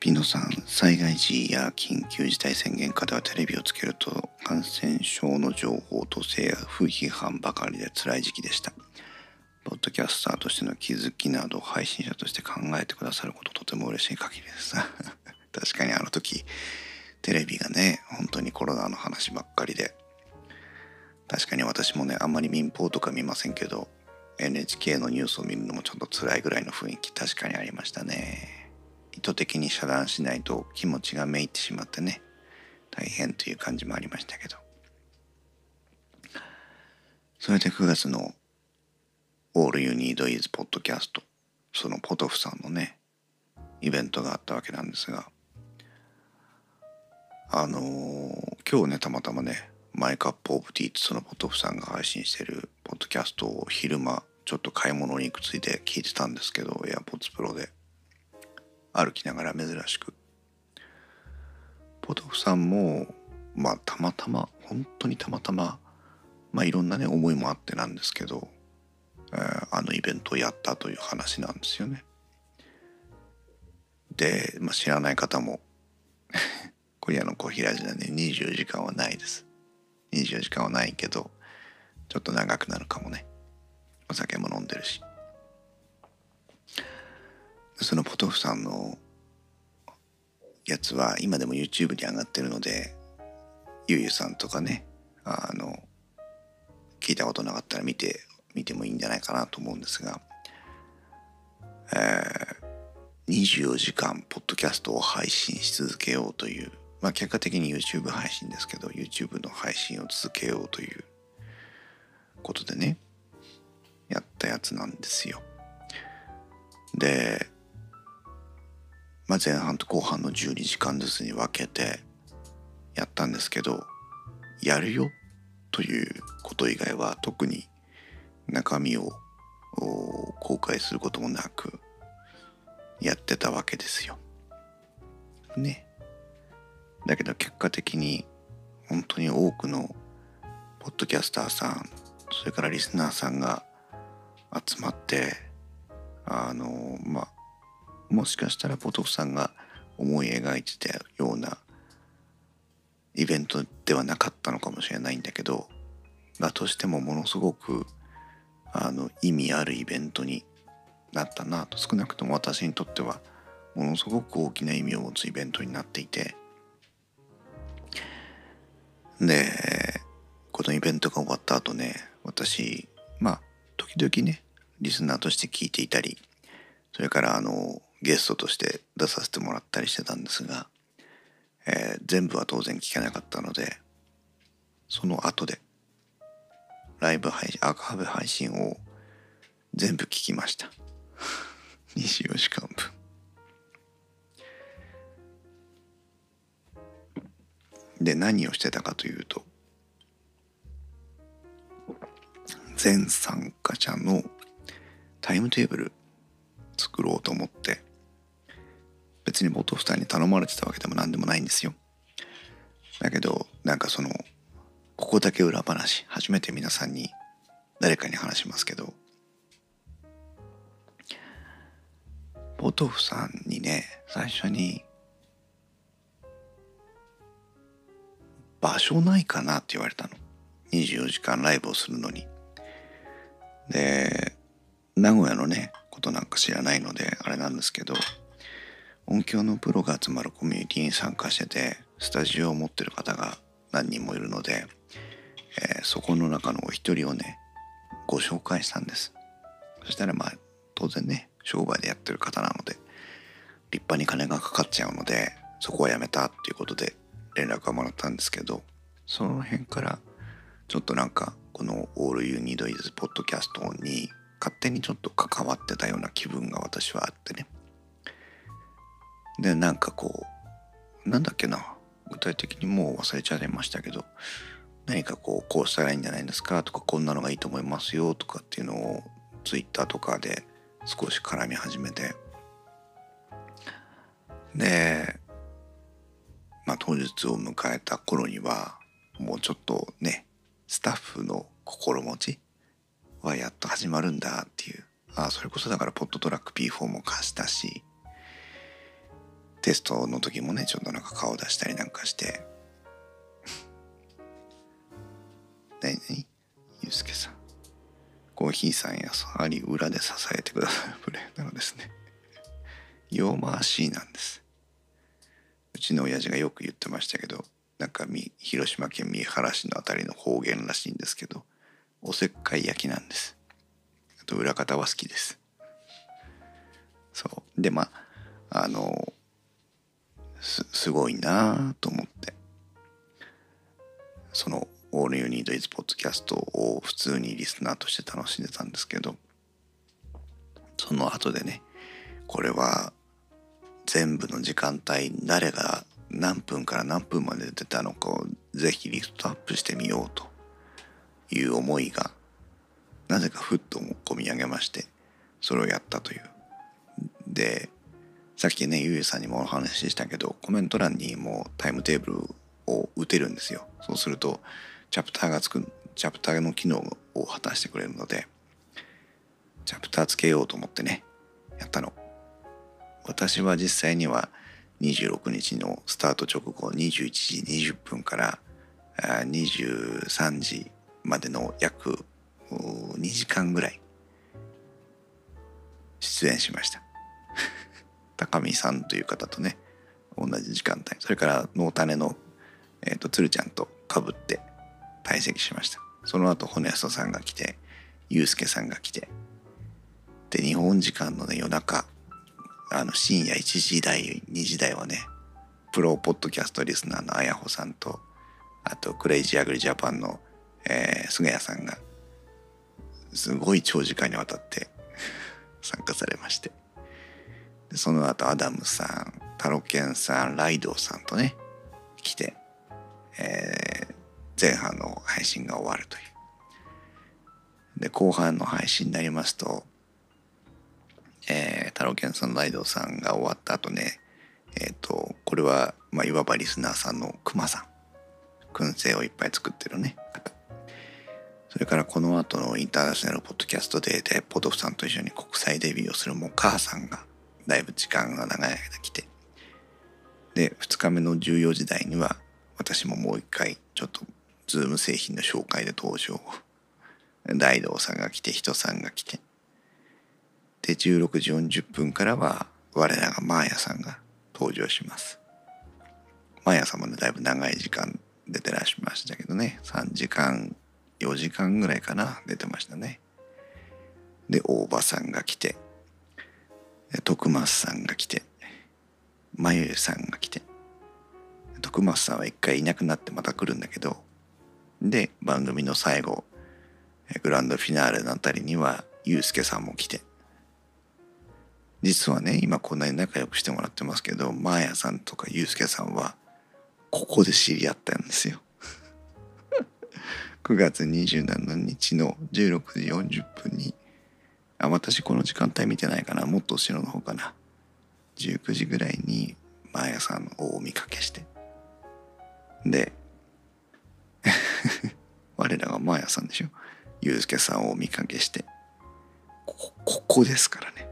ピノさん災害時や緊急事態宣言下ではテレビをつけると感染症の情報と性や不批判ばかりで辛い時期でした。ポッドキャスターとしての気づきなど配信者として考えてくださることとても嬉しい限りです。[laughs] 確かにあの時テレビがね本当にコロナの話ばっかりで確かに私もねあんまり民放とか見ませんけど NHK のニュースを見るのもちょっと辛いぐらいの雰囲気確かにありましたね。意図的に遮断しないと気持ちがめいってしまってね大変という感じもありましたけど。それで9月の All You Need Is Podcast そのポトフさんのねイベントがあったわけなんですがあのー、今日ねたまたまねマイカップオブティーってそのポトフさんが配信してるポッドキャストを昼間ちょっと買い物に行くついで聞いてたんですけど AirPods Pro で歩きながら珍しくポトフさんもまあたまたま本当にたまたままあいろんなね思いもあってなんですけどえー、あのイベントをやったという話なんですよね。で、まあ、知らない方もこれあの小平寺なんで24時間はないです。24時間はないけどちょっと長くなるかもね。お酒も飲んでるし。そのポトフさんのやつは今でも YouTube に上がってるのでゆうゆさんとかねあの聞いたことなかったら見て見てもいいんじゃないかなと思うんですが、えー、24時間ポッドキャストを配信し続けようという、まあ、結果的に YouTube 配信ですけど YouTube の配信を続けようということでねやったやつなんですよ。で、まあ、前半と後半の12時間ずつに分けてやったんですけどやるよということ以外は特に中身を公開することもなくやってたわけですよ。ね。だけど結果的に本当に多くのポッドキャスターさんそれからリスナーさんが集まってあのまあもしかしたらポトフさんが思い描いてたようなイベントではなかったのかもしれないんだけどだとしてもものすごくあの意味あるイベントになったなと。少なくとも私にとってはものすごく大きな意味を持つイベントになっていてでこのイベントが終わった後ね私まあ時々ねリスナーとして聞いていたりそれからあのゲストとして出させてもらったりしてたんですが、えー、全部は当然聞けなかったのでその後でライブ配信、アーカイブ配信を全部聞きました。[laughs] 24時間分。で、何をしてたかというと、全参加者のタイムテーブル作ろうと思って、別にボトフさんに頼まれてたわけでも何でもないんですよ。だけど、なんかその、ここだけ裏話初めて皆さんに誰かに話しますけどポトフさんにね最初に「場所ないかな?」って言われたの24時間ライブをするのにで名古屋のねことなんか知らないのであれなんですけど音響のプロが集まるコミュニティに参加しててスタジオを持ってる方が何人もいるので、えー、そこの中のお一人をねご紹介したんですそしたらまあ当然ね商売でやってる方なので立派に金がかかっちゃうのでそこはやめたっていうことで連絡がもらったんですけどその辺からちょっとなんかこの「All You Need Is」ポッドキャストに勝手にちょっと関わってたような気分が私はあってね。でなんかこうなんだっけな具体的にもう忘れちゃいましたけど何かこうこうしたらいいんじゃないですかとかこんなのがいいと思いますよとかっていうのをツイッターとかで少し絡み始めて。でまあ当日を迎えた頃にはもうちょっとねスタッフの心持ちはやっと始まるんだっていう。あそれこそだからポットトラック P4 も貸したしテストの時もねちょっとなんか顔出したりなんかして。何 [laughs] 何？ゆうすけさん。コーヒーさんやハリ裏で支えてくださるプレーなのですね。[laughs] 用回しなんです。うちの親父がよく言ってましたけどなんか広島県三原市の辺りの方言らしいんですけどおせっかい焼きなんです。あと裏方は好きです。そう。でまああのすごいなと思って。その「All You Need Is Podcast」を普通にリスナーとして楽しんでたんですけどその後でねこれは全部の時間帯誰が何分から何分まで出たのかをぜひリストアップしてみようと。いう思いがなぜかふっと込み上げましてそれをやったという。でさっきねゆうゆうさんにもお話ししたけどコメント欄にもタイムテーブルを打てるんですよ。そうするとチャプターがつくチャプターの機能を果たしてくれるのでチャプターつけようと思ってねやったの。私は実際には26日のスタート直後21時20分から23時までの約2時間ぐらい出演しました。[laughs] 高見さんという方とね同じ時間帯それからノータネの、えーと、鶴ちゃんとかぶって退席しました。その後骨安さんが来てユうスケさんが来てで日本時間のね夜中あの深夜1時台2時台はねプロポッドキャストリスナーのあやほさんとあとクレイジーアグリジャパンの、えー、菅谷さんがすごい長時間にわたって参加されまして。でその後アダムさんタロケンさんライドウさんとね来て、えー、前半の配信が終わるという。で後半の配信になりますと、えー、タロケンさんライドさんが終わった後ねえっ、ー、とこれは、まあ、いわばリスナーさんのクマさん燻製をいっぱい作ってるね。それからこの後のインターナショナルポッドキャストデーでポトフさんと一緒に国際デビューをするも母さんがだいぶ時間が長い間来て。で2日目の14時台には私ももう一回ちょっとズーム製品の紹介で登場。大道さんが来て人さんが来て。で16時40分からは我らがマーヤさんが登場します。マーヤさんもねだいぶ長い時間出てらっしゃいましたけどね。3時間4時間ぐらいかな出てましたね。で大場さんが来て徳松さんが来てまゆゆさんが来て。徳松さんは一回いなくなってまた来るんだけどで番組の最後グランドフィナーレのあたりにはゆうすけさんも来て。実はね今こんなに仲良くしてもらってますけどマーヤさんとかゆうすけさんはここで知り合ったんですよ。[laughs] 9月27日の16時40分にあ私この時間帯見てないかなもっと後ろの方かな。19時ぐらいにマーヤさんをお見かけして。で [laughs] 我らがマーヤさんでしょ。ユうスケさんをお見かけして。こここですからね。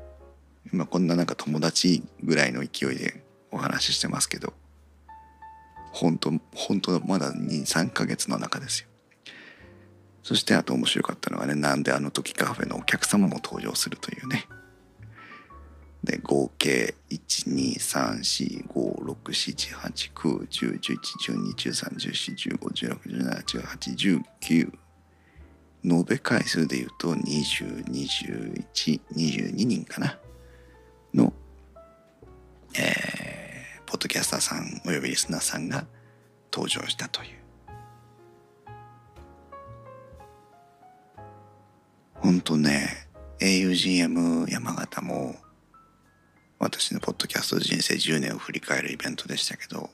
今こんななんか友達ぐらいの勢いでお話ししてますけど本当本当まだ23ヶ月の中ですよ。そしてあと面白かったのはねなんであの時カフェのお客様も登場するというね。で合計12345678910111213141516171819延べ回数で言うと202122人かな。の、えー、ポッドキャスターさんおよびリスナーさんが登場したという。本当ね augm 山形も私のポッドキャスト人生10年を振り返るイベントでしたけど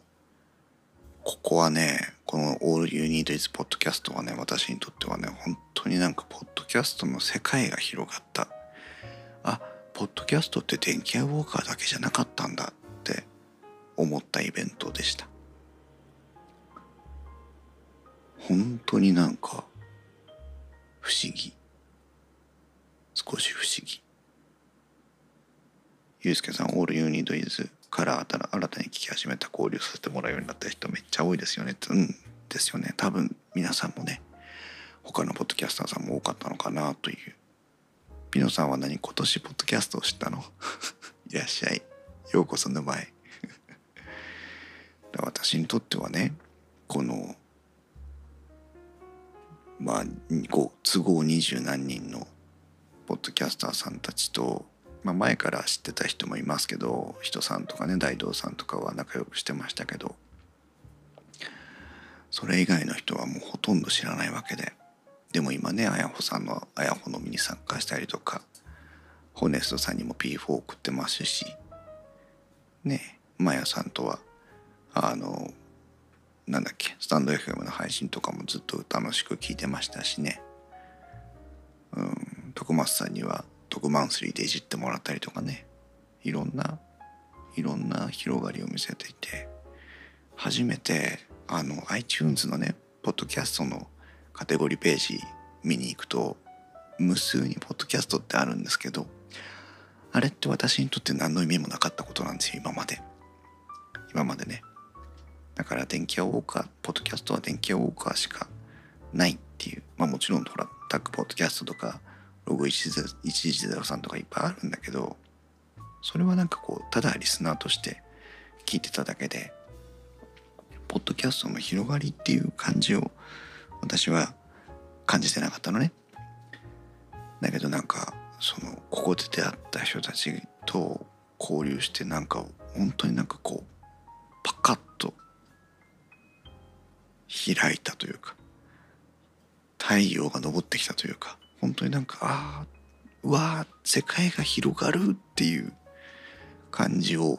ここはねこの All You Need Is Podcast はね私にとってはね本当になんかポッドキャストの世界が広がったポッドキャストって電気屋ウォーカーだけじゃなかったんだって思ったイベントでした本当になんか不思議少し不思議ゆうすけさん、オールユニードイズから新たに聞き始めた交流させてもらうようになった人めっちゃ多いですよね。うんですよね。多分皆さんもね、他のポッドキャスターさんも多かったのかなという。ピノさんは何今年ポッドキャストを知ったの？[laughs] いらっしゃい。ようこそ沼へ。[laughs] 私にとってはね、この、まあ、都合二十何人のポッドキャスターさんたちとまあ、前から知ってた人もいますけど人さんとかね大道さんとかは仲良くしてましたけどそれ以外の人はもうほとんど知らないわけででも今ねあやほさんのあやほのみに参加したりとかホネストさんにも P4 送ってますしねまやさんとはあのなんだっけスタンド FM の配信とかもずっと楽しく聞いてましたしね。うん徳松さんには特マンスリーでいじってもらったりとかね。いろんないろんな広がりを見せていて初めてあの iTunes のねポッドキャストのカテゴリーページ見に行くと無数にポッドキャストってあるんですけどあれって私にとって何の意味もなかったことなんですよ今まで。今までね。だから電気屋ウォーカーポッドキャストは電気屋ウォーカーしかないっていう。まあもちろんほらタッグポッドキャストとかログ1103とかいっぱいあるんだけどそれはなんかこうただリスナーとして聞いてただけでポッドキャストの広がりっていう感じを私は感じてなかったのね。だけどなんかそのここで出会った人たちと交流してなんか本当になんかこうパカッと開いたというか太陽が昇ってきたというか本当になんかああうわ世界が広がるっていう感じを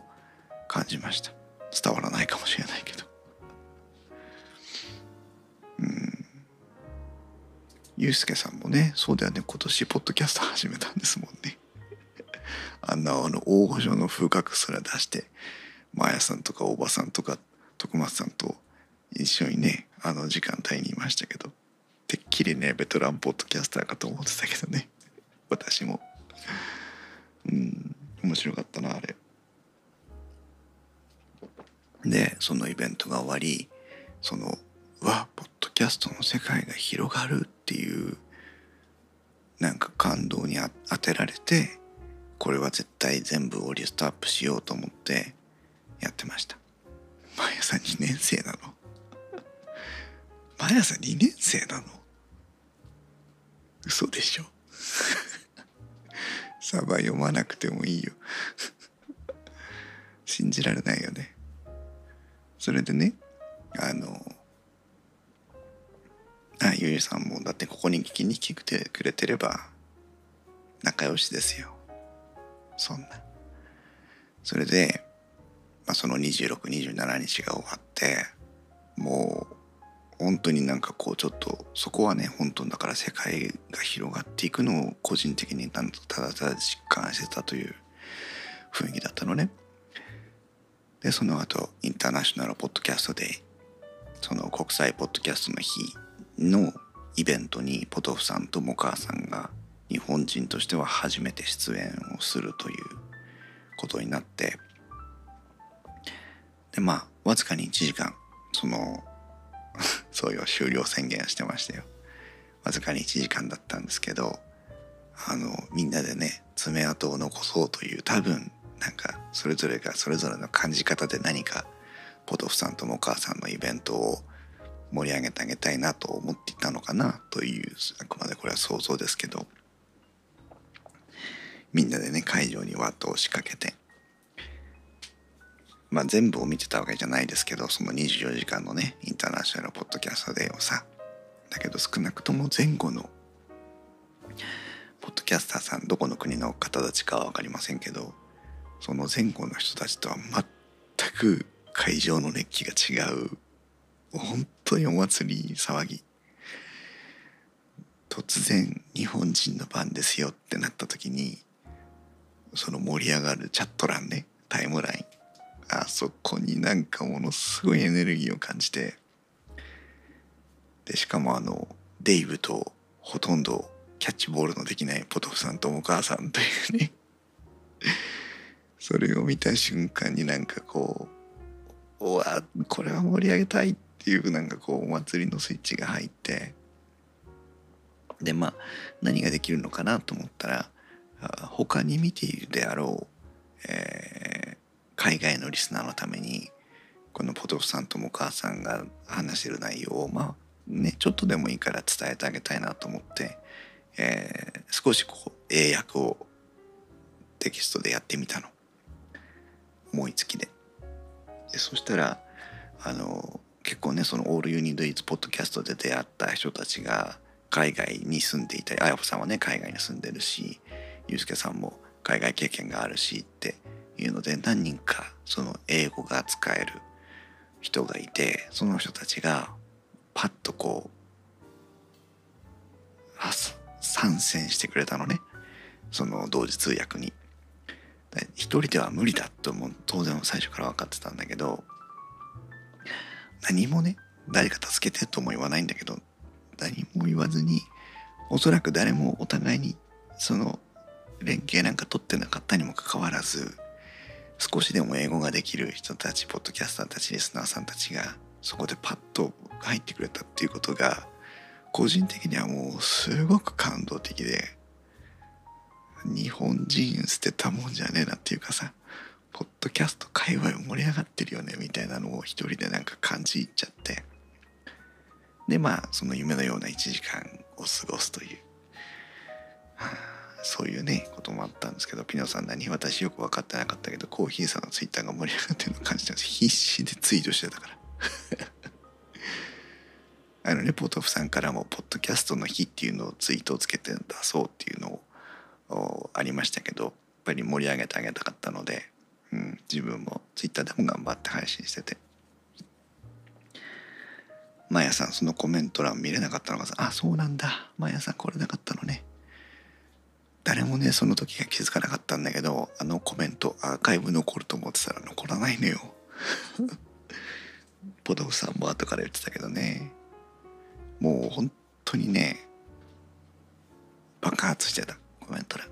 感じました伝わらないかもしれないけどゆうすけさんもねそうだよね。今年ポッドキャスト始めたんですもんね。[laughs] あんなあの大御所の風格すら出してマーヤさんとかおばさんとか徳松さんと一緒にねあの時間帯にいましたけどてっきりねベテランポッドキャスターかと思ってたけどね。[laughs] 私も。うん。面白かったなあれ。でそのイベントが終わりそのわポッドキャストの世界が広がるていうなんか感動に当てられてこれは絶対全部をリストアップしようと思ってやってました。毎朝2年生なの。毎朝2年生なの。嘘でしょ。[laughs] サバ読まなくてもいいよ。信じられないよね。それでねあのあゆりさんもだってここに聞きに来てくれてれば仲良しですよ。そんな。それで、まあ、その2627日が終わってもう本当になんかこうちょっとそこはね本当だから世界が広がっていくのを個人的にただただ実感してたという雰囲気だったのね。でその後インターナショナルポッドキャストでその国際ポッドキャストの日。のイベントにポトフさんとモカーさんが日本人としては初めて出演をするということになってでまあわずかに1時間その [laughs] そういう終了宣言してましたよ。わずかに1時間だったんですけどあのみんなでね爪痕を残そうという多分なんかそれぞれがそれぞれの感じ方で何かポトフさんともお母さんのイベントを盛り上げてあげたいなと思っていたのかなというあくまでこれは想像ですけど。みんなでね会場にワッと押しかけて。まあ全部を見てたわけじゃないですけどその24時間のねインターナショナルポッドキャストでをさ。だけど少なくとも前後のポッドキャスターさんどこの国の方たちかは分かりませんけどその前後の人たちとは全く会場の熱気が違う。本当にお祭り騒ぎ。突然日本人の番ですよってなった時にその盛り上がるチャット欄ねタイムライン。あそこになんかものすごいエネルギーを感じて。でしかもあのデイブとほとんどキャッチボールのできないポトフさんとお母さんというね。それを見た瞬間になんかこうおわこれは盛り上げたいっていうなんかこうお祭りのスイッチが入ってでまあ何ができるのかなと思ったら他に見ているであろう、えー、海外のリスナーのためにこのポトフさんともお母さんが話してる内容をまあねちょっとでもいいから伝えてあげたいなと思って、えー、少しこう英訳をテキストでやってみたの。思いつきででそしたらあの結構ねその「All You Need Is」ポッドキャストで出会った人たちが海外に住んでいたりあやほさんはね海外に住んでるしゆうすけさんも海外経験があるしっていうので何人かその英語が使える人がいてその人たちがパッとこう参戦してくれたのねその同時通訳に。一人では無理だとも当然最初から分かってたんだけど何もね誰か助けてとも言わないんだけど何も言わずにおそらく誰もお互いにその連携なんか取ってなかったにもかかわらず少しでも英語ができる人たちポッドキャスターたちリスナーさんたちがそこでパッと入ってくれたっていうことが個人的にはもうすごく感動的で日本人捨てたもんじゃねえなっていうかさポッドキャスト界隈盛り上がってるよねみたいなのを一人でなんか感じちゃって。でまあその夢のような1時間を過ごすという、はあ、そういうねこともあったんですけどピノさん何私よく分かってなかったけどコーヒーさんのツイッターが盛り上がってるのを感じたんです。必死でツイートしてたから。[laughs] あのレポートフさんからも「ポッドキャストの日」っていうのをツイートをつけて出そうっていうのをありましたけどやっぱり盛り上げてあげたかったので、うん、自分もツイッターでも頑張って配信してて。マヤさんそのコメント欄見れなかったのがさ。あそうなんだ。マヤさん来れなかったのね。誰もねその時が気づかなかったんだけどあのコメントアーカイブ残ると思ってたら残らないのよ。[laughs] ポドフさんも後から言ってたけどね。もう本当にね爆発してたコメント欄。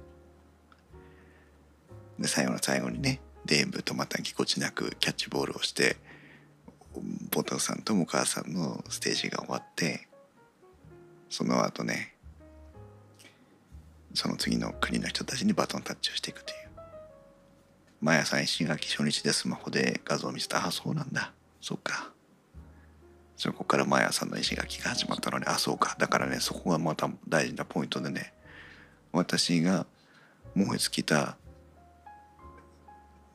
で最後の最後にねデーブとまたぎこちなくキャッチボールをしてボトさんともお母さんのステージが終わってその後ねその次の国の人たちにバトンタッチをしていくという。毎朝石垣初日でスマホで画像を見せた。あそうなんだ。そっか。そこから毎朝の石垣が始まったのにあそうか。だからねそこがまた大事なポイントでね私が燃え尽きた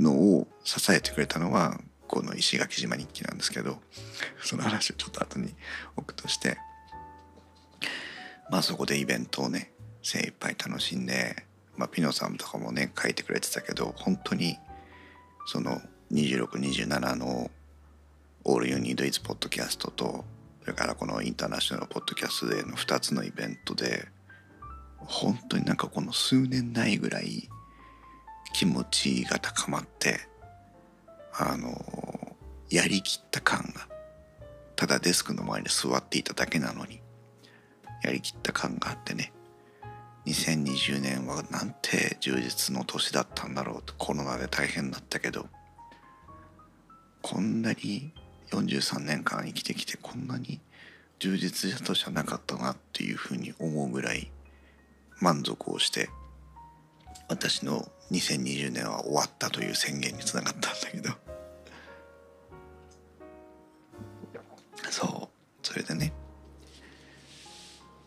のを支えてくれたのはこの石垣島日記なんですけどその話をちょっと後に置くとしてまあそこでイベントをね精一杯楽しんで、まあ、ピノさんとかもね書いてくれてたけど本当にその2627の「All You Need Is Podcast」とそれからこのインターナショナルポッドキャストでの2つのイベントで本当になんかこの数年ないぐらい気持ちが高まってあのやりきった感がただデスクの前に座っていただけなのにやりきった感があってね2020年はなんて充実の年だったんだろうとコロナで大変だったけどこんなに43年間生きてきてこんなに充実した年はなかったなっていうふうに思うぐらい満足をして私の2020年は終わったという宣言につながったんだけど。そう。それでね。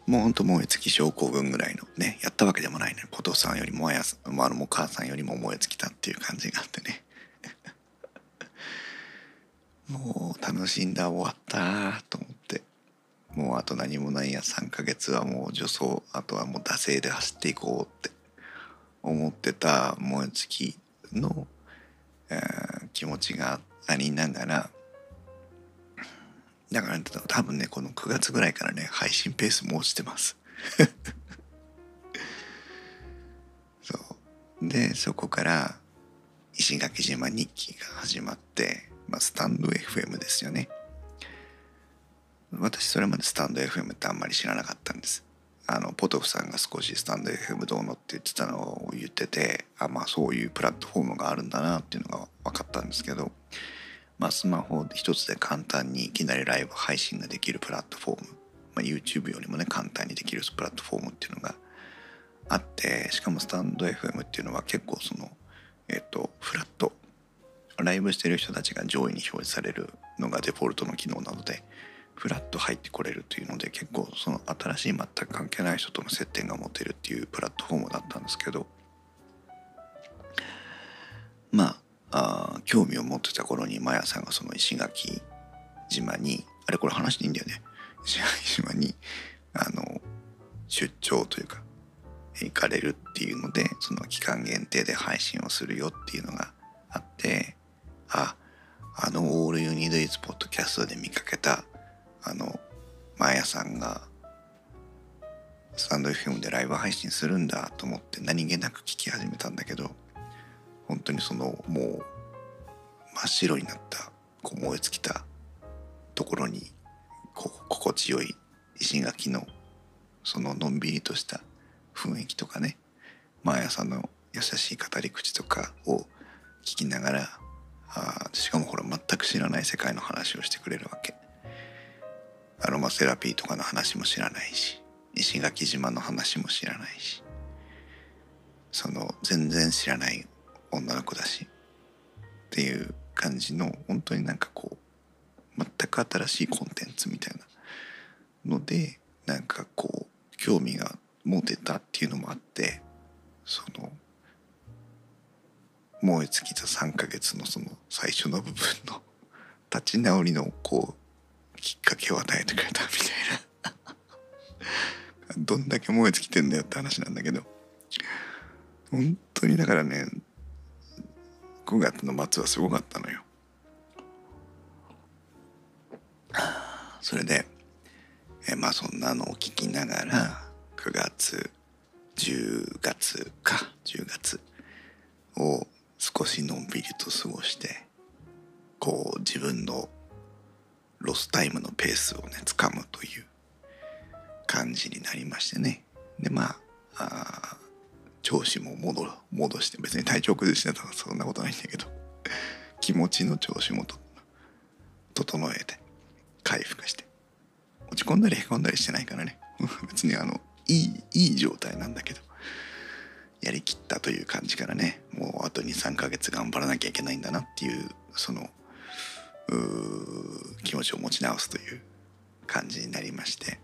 もうほんと燃え尽き症候群ぐらいのねやったわけでもないのねポトさんよりもあやさんあお母さんよりも燃え尽きたっていう感じがあってね。[laughs] もう楽しんだ終わったと思って。もうあと何もないや3ヶ月はもう助走あとはもう惰性で走っていこうって。思ってた燃え尽きの、えー、気持ちがありながらだから多分ねこの9月ぐらいからね配信ペースも落ちてます。[laughs] そう。でそこから石垣島日記が始まって、まあ、スタンド FM ですよね。私それまでスタンド FM ってあんまり知らなかったんです。あのポトフさんが少しスタンド FM どうのって言ってたのを言っててあまあそういうプラットフォームがあるんだなっていうのが分かったんですけどまあ、スマホ一つで簡単にいきなりライブ配信ができるプラットフォーム、まあ、YouTube よりもね簡単にできるプラットフォームっていうのがあってしかもスタンド FM っていうのは結構そのえっ、とフラット。ライブしてる人たちが上位に表示されるのがデフォルトの機能なのでフラット入ってこれるというので結構その新しい全く関係ない人との接点が持てるっていうプラットフォームだったんですけどまああ興味を持ってた頃にマヤさんがその石垣島にあれこれ話していいんだよね。石垣島にあの出張というか行かれるっていうのでその期間限定で配信をするよっていうのがあってああの「オールユニードイズポッドキャストで見かけたあのマヤさんがスタンド FM でライブ配信するんだと思って何気なく聞き始めたんだけど本当にそのもう真っ白になったこう燃え尽きたところにこ心地よい石垣のそののんびりとした雰囲気とかね毎朝の優しい語り口とかを聞きながらあしかもほら全く知らない世界の話をしてくれるわけ。アロマセラピーとかの話も知らないし石垣島の話も知らないしその全然知らない女の子だしっていう感じの本当になんかこう全く新しいコンテンツみたいなのでなんかこう興味が持てたっていうのもあってその燃え尽きた3ヶ月のその最初の部分の立ち直りのこうきっかけを与えてくれたみたいな [laughs] どんだけ燃え尽きてんだよって話なんだけど本当にだからね9月の末はすごかったのよ。それでえまあそんなのを聞きながら9月10月か10月を少しのんびりと過ごしてこう自分のロスタイムのペースをねつかむという感じになりましてね。でまああ調子も戻戻して別に体調崩してたらそんなことないんだけど。[laughs] 気持ちの調子も整えて回復して。落ち込んだりへこんだりしてないからね。[laughs] 別にあのいいいい状態なんだけど。やりきったという感じからね。もうあと23ヶ月頑張らなきゃいけないんだなっていうその気持ちを持ち直すという感じになりまして。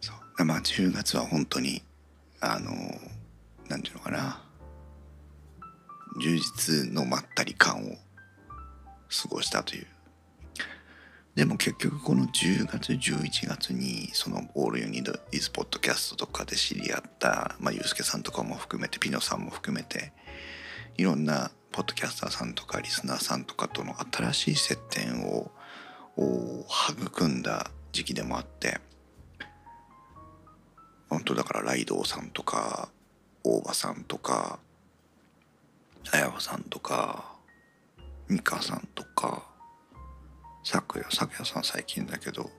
そう。まあ10月は本当にあの何て言うのかな。充実のまったり感を過ごしたという。でも結局この10月11月にその「オールユニード・イズ・ポッドキャスト」とかで知り合ったまあユースケさんとかも含めてピノさんも含めていろんなポッドキャスターさんとかリスナーさんとかとの新しい接点を育んだ時期でもあって本当だからライドウさんとか大場さんとか綾穂さんとか美香さんとか咲夜咲夜さん最近だけど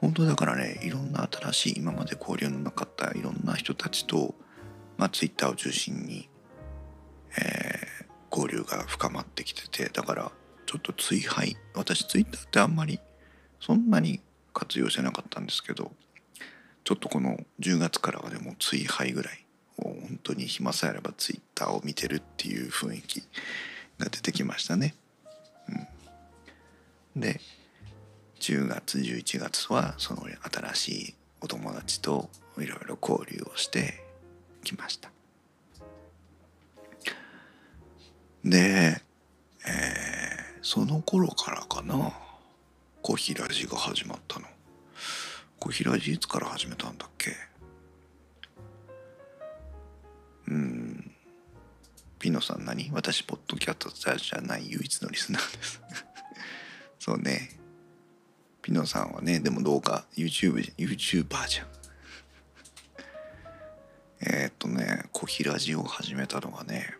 本当だからねいろんな新しい今まで交流のなかったいろんな人たちと、まあ、ツイッターを中心に、えー、交流が深まってきててだからちょっと追廃私ツイッターってあんまりそんなに活用してなかったんですけどちょっとこの10月からはでも追廃ぐらいもう本当に暇さえあればツイッターを見てるっていう雰囲気が出てきましたね。うん、で10月11月はその新しいお友達といろいろ交流をしてきましたで、えー、その頃からかな。コヒラジが始まったの。コヒラジいつから始めたんだっけ？うん。ピノさん何？私ポッドキャストじゃない唯一のリスナーです。[laughs] そうね。ピノさんはねでも動画 YouTube YouTuber じゃん。え、っとね小平ラジを始めたのがね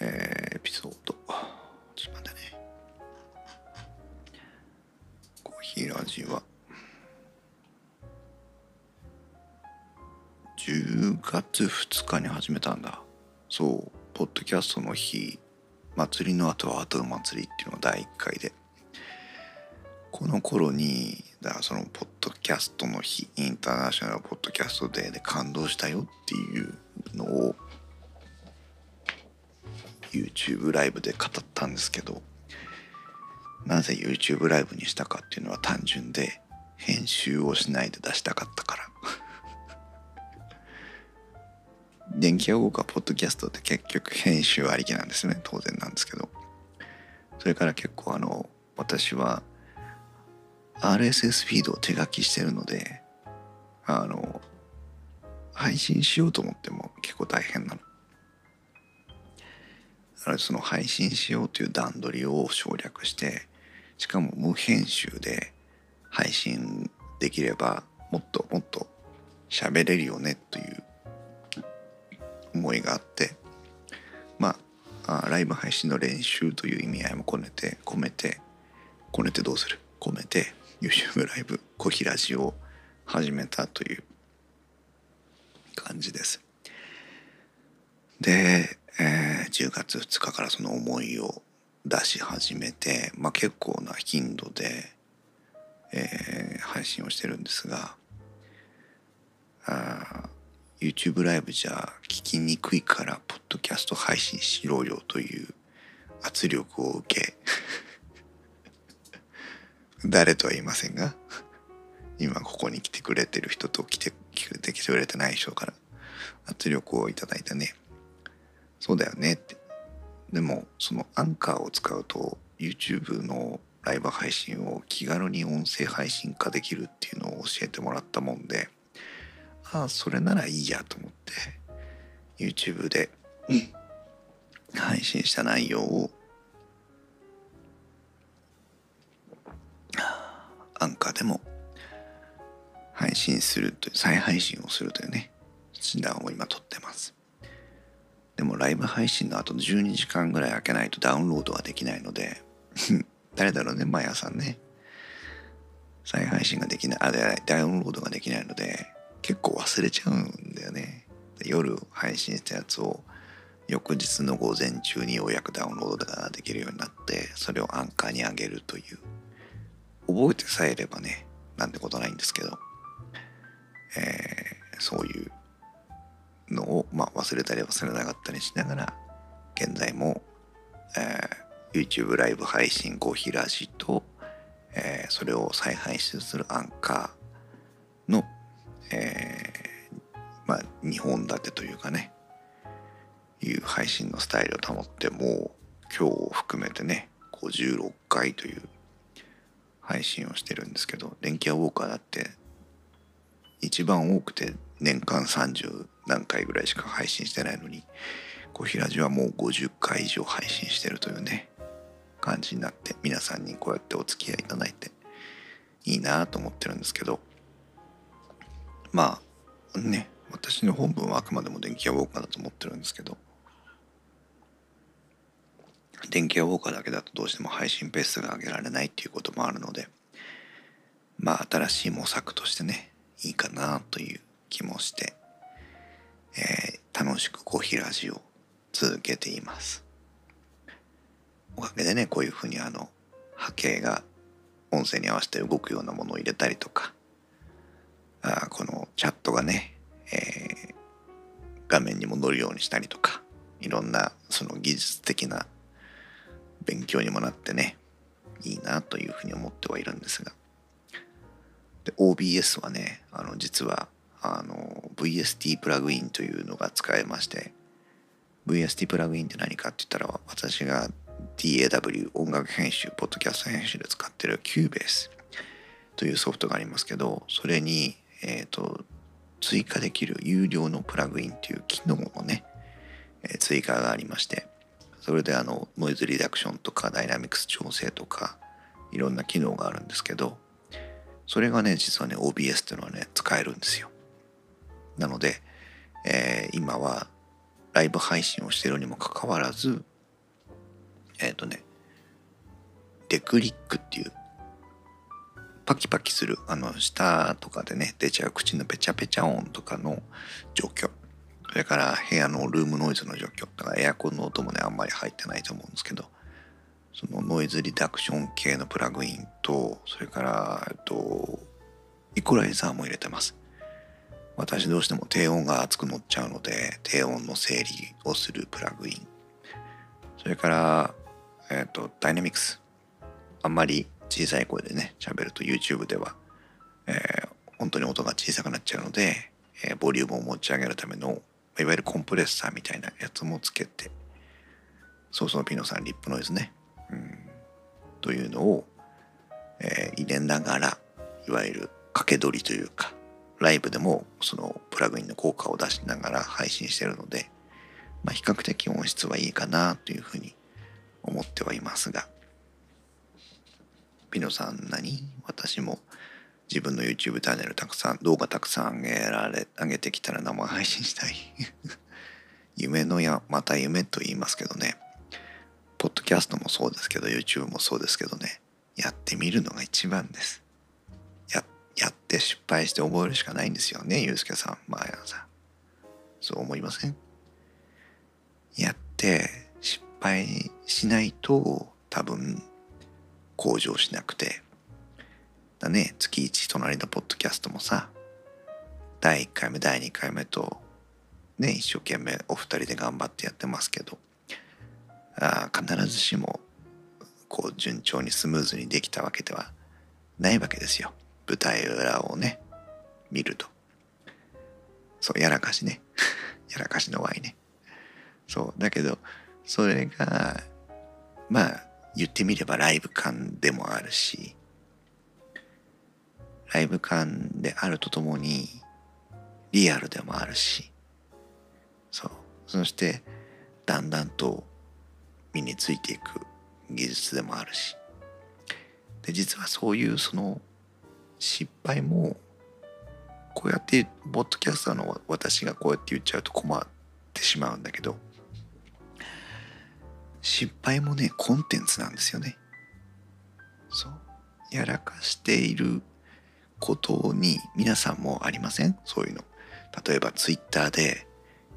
えー、エピソード。ちょっと待ってね。小平ラジは。10月2日に始めたんだ。そう。ポッドキャストの日。祭りの後は後の祭りっていうのが第1回で。この頃にだからそのポッドキャストの日。インターナショナルポッドキャストデーで感動したよっていうのを YouTube ライブで語ったんですけどなぜ YouTube ライブにしたかっていうのは単純で編集をしないで出したかったから。[laughs] 電気屋ウォーカーポッドキャストって結局編集ありきなんですね。当然なんですけど。それから結構あの私は RSS フィードを手書きしてるのであの配信しようと思っても結構大変なの。その配信しようという段取りを省略してしかも無編集で配信できればもっともっと喋れるよねという思いがあってまあライブ配信の練習という意味合いも込めて込めてこねてどうする？込めて YouTube ライブ小平寺を始めたという感じです。で、えー、10月2日からその思いを出し始めて、まあ、結構な頻度で、えー、配信をしてるんですがあ YouTube ライブじゃ聞きにくいからポッドキャスト配信しろよという圧力を受け [laughs] 誰とは言いませんが今ここに来てくれてる人と来て来てくれてない人から圧力をいただいたね。そうだよねって。でもそのアンカーを使うと YouTube のライブ配信を気軽に音声配信化できるっていうのを教えてもらったもんでああそれならいいやと思って YouTube で配信した内容をアンカーでも配信するという再配信をするというね診断を今取ってます。でもライブ配信の後の12時間ぐらい空けないと [laughs] ダウンロードができないので誰だろうね毎朝ね。再配信ができない。あでダウンロードができないので結構忘れちゃうんだよね。夜配信したやつを翌日の午前中にようやくダウンロードができるようになってそれをアンカーに上げるという。覚えてさえればねなんてことないんですけど、えー、そういうのを、まあ、忘れたり忘れなかったりしながら現在も、えー、YouTube ライブ配信コーヒーラジと、えー、それを再配信するアンカーの、えー、まあ2本立てというかねいう配信のスタイルを保ってもう今日を含めてね56回という配信をしてるんですけど電気屋ウォーカーだって一番多くて年間30何回ぐらいしか配信してないのにコヒラジはもう50回以上配信してるというね感じになって皆さんにこうやってお付き合いいただいていいなと思ってるんですけどまあね私の本文はあくまでも電気屋ウォーカーだと思ってるんですけど電気屋ウォーカーだけだとどうしても配信ペースが上げられないっていうこともあるのでまあ新しい模索としてねいいかなという気もして、えー、楽しくコーヒーラジオを続けています。おかげでねこういうふうにあの波形が音声に合わせて動くようなものを入れたりとかあこのチャットがね、えー、画面にも載るようにしたりとかいろんなその技術的な勉強にもなってねいいなというふうに思ってはいるんですが。で OBS はねあの実はあの VST プラグインというのが使えまして VST プラグインって何かって言ったら私が DAW 音楽編集ポッドキャスト編集で使ってる Cubase というソフトがありますけどそれに、えーと、追加できる有料のプラグインという機能のね、えー、追加がありましてそれであのノイズリダクションとかダイナミクス調整とかいろんな機能があるんですけどそれがね実はね OBS っていうのはね使えるんですよ。なので、えー、今はライブ配信をしてるにもかかわらずえっ、ー、とねデクリックっていうパキパキするあの舌とかでね出ちゃう口のペチャペチャ音とかの状況。それから部屋のルームノイズの状況だからエアコンの音もねあんまり入ってないと思うんですけどそのノイズリダクション系のプラグインとそれからえっとイコライザーも入れてます。私どうしても低音が熱く乗っちゃうので低音の整理をするプラグイン。それからえっとダイナミクス。あんまり小さい声でね喋ると YouTube では、えー、本当に音が小さくなっちゃうので、えー、ボリュームを持ち上げるためのいわゆるコンプレッサーみたいなやつもつけてそうそうピノさんリップノイズね、うん、というのを、えー、入れながらいわゆる掛け取りというかライブでもそのプラグインの効果を出しながら配信してるので、まあ、比較的音質はいいかなというふうに思ってはいますが。ピノさん何？私も自分の YouTube チャンネルたくさん動画たくさん上げられ上げてきたら生配信したい。[laughs] 夢のやまた夢と言いますけどね。ポッドキャストもそうですけど YouTube もそうですけどね。やってみるのが一番です。やって失敗して覚えるしかないんですよねゆうすけさん毎朝そう思いません？やって失敗しないと多分向上しなくて。だね月1隣のポッドキャストもさ第1回目第2回目とね一生懸命お二人で頑張ってやってますけどあ必ずしもこう順調にスムーズにできたわけではないわけですよ。舞台裏をね見ると。そうやらかしね。[laughs] やらかしのワイね。そうだけどそれがまあ言ってみればライブ感でもあるしライブ感であるとともにリアルでもあるしそう。そしてだんだんと身についていく技術でもあるし。で実はそういうその失敗もこうやってポッドキャスターの私がこうやって言っちゃうと困ってしまうんだけど失敗もねコンテンツなんですよね。そう。やらかしていることに皆さんもありません？そういうの。例えばツイッターで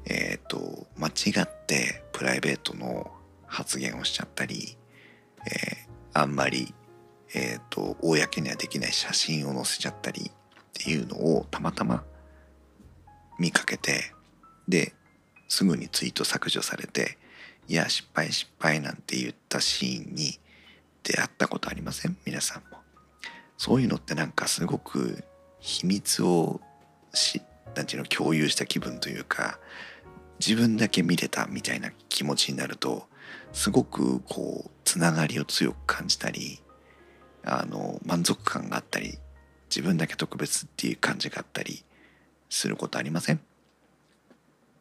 えっ、ー、と間違ってプライベートの発言をしちゃったり、えー、あんまりえ、ー、と公にはできない写真を載せちゃったりっていうのをたまたま見かけてですぐにツイート削除されていや失敗失敗なんて言ったシーンに出会ったことありません？皆さんも。そういうのってなんかすごく秘密をしなんていうの共有した気分というか自分だけ見れたみたいな気持ちになるとすごくこうつながりを強く感じたりあの満足感があったり自分だけ特別っていう感じがあったりすることありません？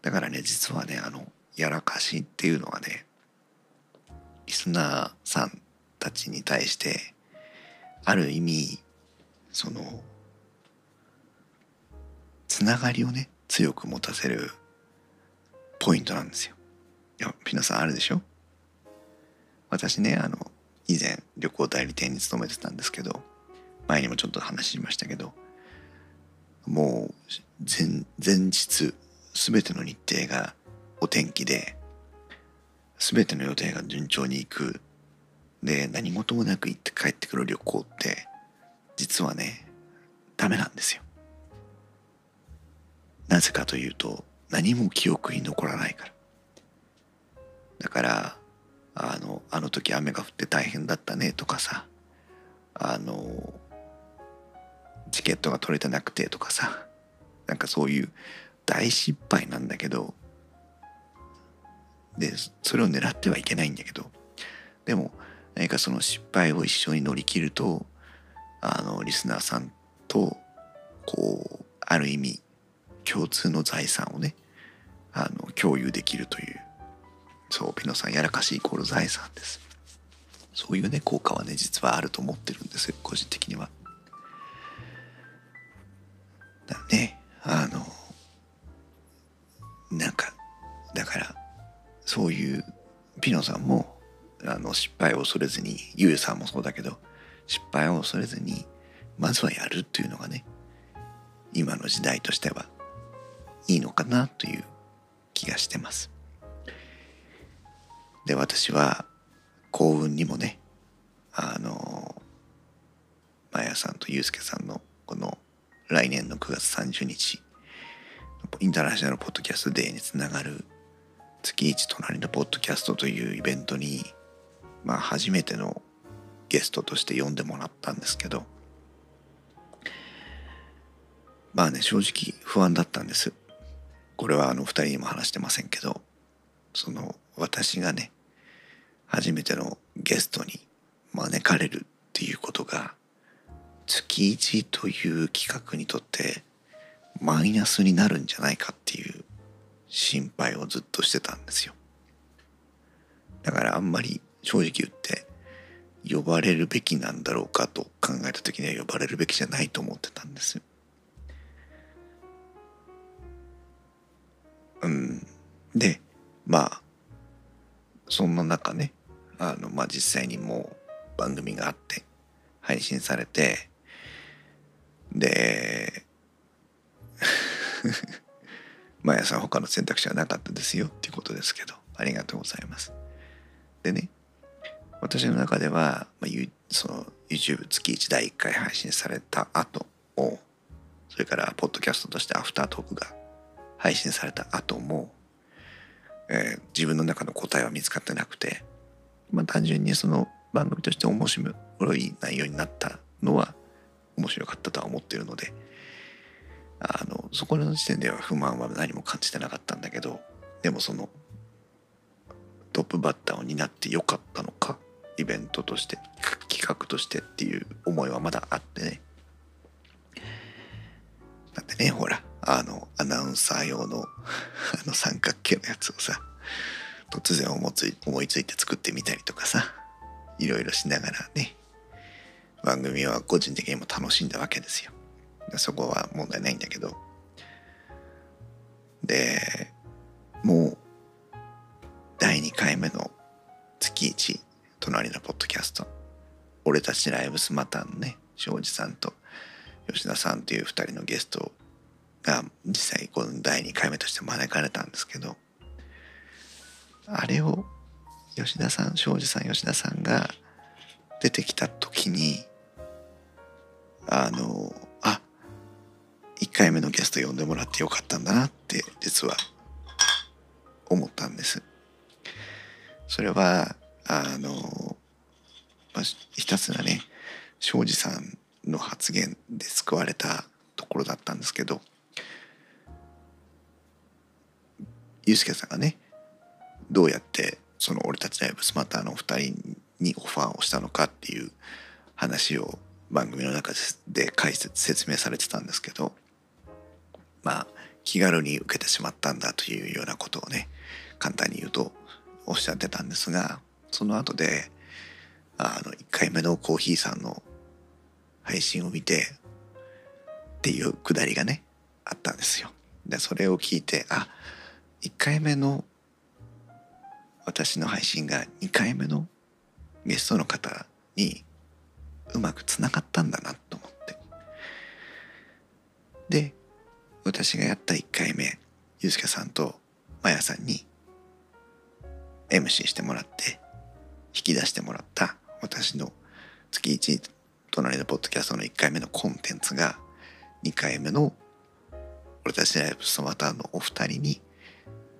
だからね実はねあのやらかしっていうのはねリスナーさんたちに対してある意味そのつながりをね強く持たせるポイントなんですよ。いや皆さんあるでしょ？私ねあの以前旅行代理店に勤めてたんですけど前にもちょっと話しましたけどもう前前日全ての日程がお天気で全ての予定が順調にいく。で何事もなく行って帰ってくる旅行って実はねダメなんですよ。なぜかというと何も記憶に残らないから。だからあのあの時雨が降って大変だったねとかさ。あのチケットが取れてなくてとかさ。なんかそういう大失敗なんだけど。でそれを狙ってはいけないんだけど。でも何かその失敗を一緒に乗り切るとあのリスナーさんとこうある意味共通の財産をねあの共有できるという。そうピノさんやらかしイコール財産です。そういうね効果はね実はあると思ってるんですよ個人的には。だねあのなんかだからそういうピノさんもあの失敗を恐れずにゆうさんもそうだけど失敗を恐れずにまずはやるっていうのがね今の時代としてはいいのかなという気がしてます。で私は幸運にもねあのマヤさんとユうスケさんのこの来年の9月30日インターナショナルポッドキャストデーにつながる月一隣のポッドキャストというイベントにまあ初めてのゲストとして呼んでもらったんですけどまあね正直不安だったんです。これはあの2人にも話してませんけどその私がね初めてのゲストに招かれるっていうことが月1という企画にとってマイナスになるんじゃないかっていう心配をずっとしてたんですよ。だからあんまり正直言って呼ばれるべきなんだろうかと考えた時には呼ばれるべきじゃないと思ってたんですうん。でまあそんな中ねあのまあ実際にもう番組があって配信されてで [laughs] 毎朝他の選択肢はなかったですよっていうことですけどありがとうございます。でね私の中では、まあ、その YouTube 月1第1回配信された後もそれからポッドキャストとしてアフタートークが配信された後も、えー、自分の中の答えは見つかってなくて、まあ、単純にその番組として面白い内容になったのは面白かったとは思ってるのであのそこの時点では不満は何も感じてなかったんだけどでもそのトップバッターを担ってよかったのかイベントとして企画としてっていう思いはまだあってね。だってねほらあのアナウンサー用のあの三角形のやつをさ突然思い思いついて作ってみたりとかさいろいろしながらね番組は個人的にも楽しんだわけですよ。そこは問題ないんだけど。でもう第2回目の月1隣のポッドキャスト。俺たちライブスマターのね庄司さんと吉田さんという2人のゲストが実際この第2回目として招かれたんですけど。あれを吉田さん庄司さん吉田さんが出てきた時にあのあ1回目のゲスト呼んでもらってよかったんだなって実は思ったんです。それはあの、まあ、ひたすらね庄司さんの発言で救われたところだったんですけどユースケさんがねどうやってその俺たちライブスマターの2人にオファーをしたのかっていう話を番組の中で解説説明されてたんですけどまあ気軽に受けてしまったんだというようなことをね簡単に言うとおっしゃってたんですがその後であの1回目のコーヒーさんの配信を見てっていうくだりがねあったんですよ。でそれを聞いてあ1回目の私の配信が2回目のゲストの方にうまくつながったんだなと思って。で私がやった1回目ゆうすけさんとまやさんに MC してもらって引き出してもらった私の月1隣のポッドキャストの1回目のコンテンツが2回目の俺たちライブスマターのお二人に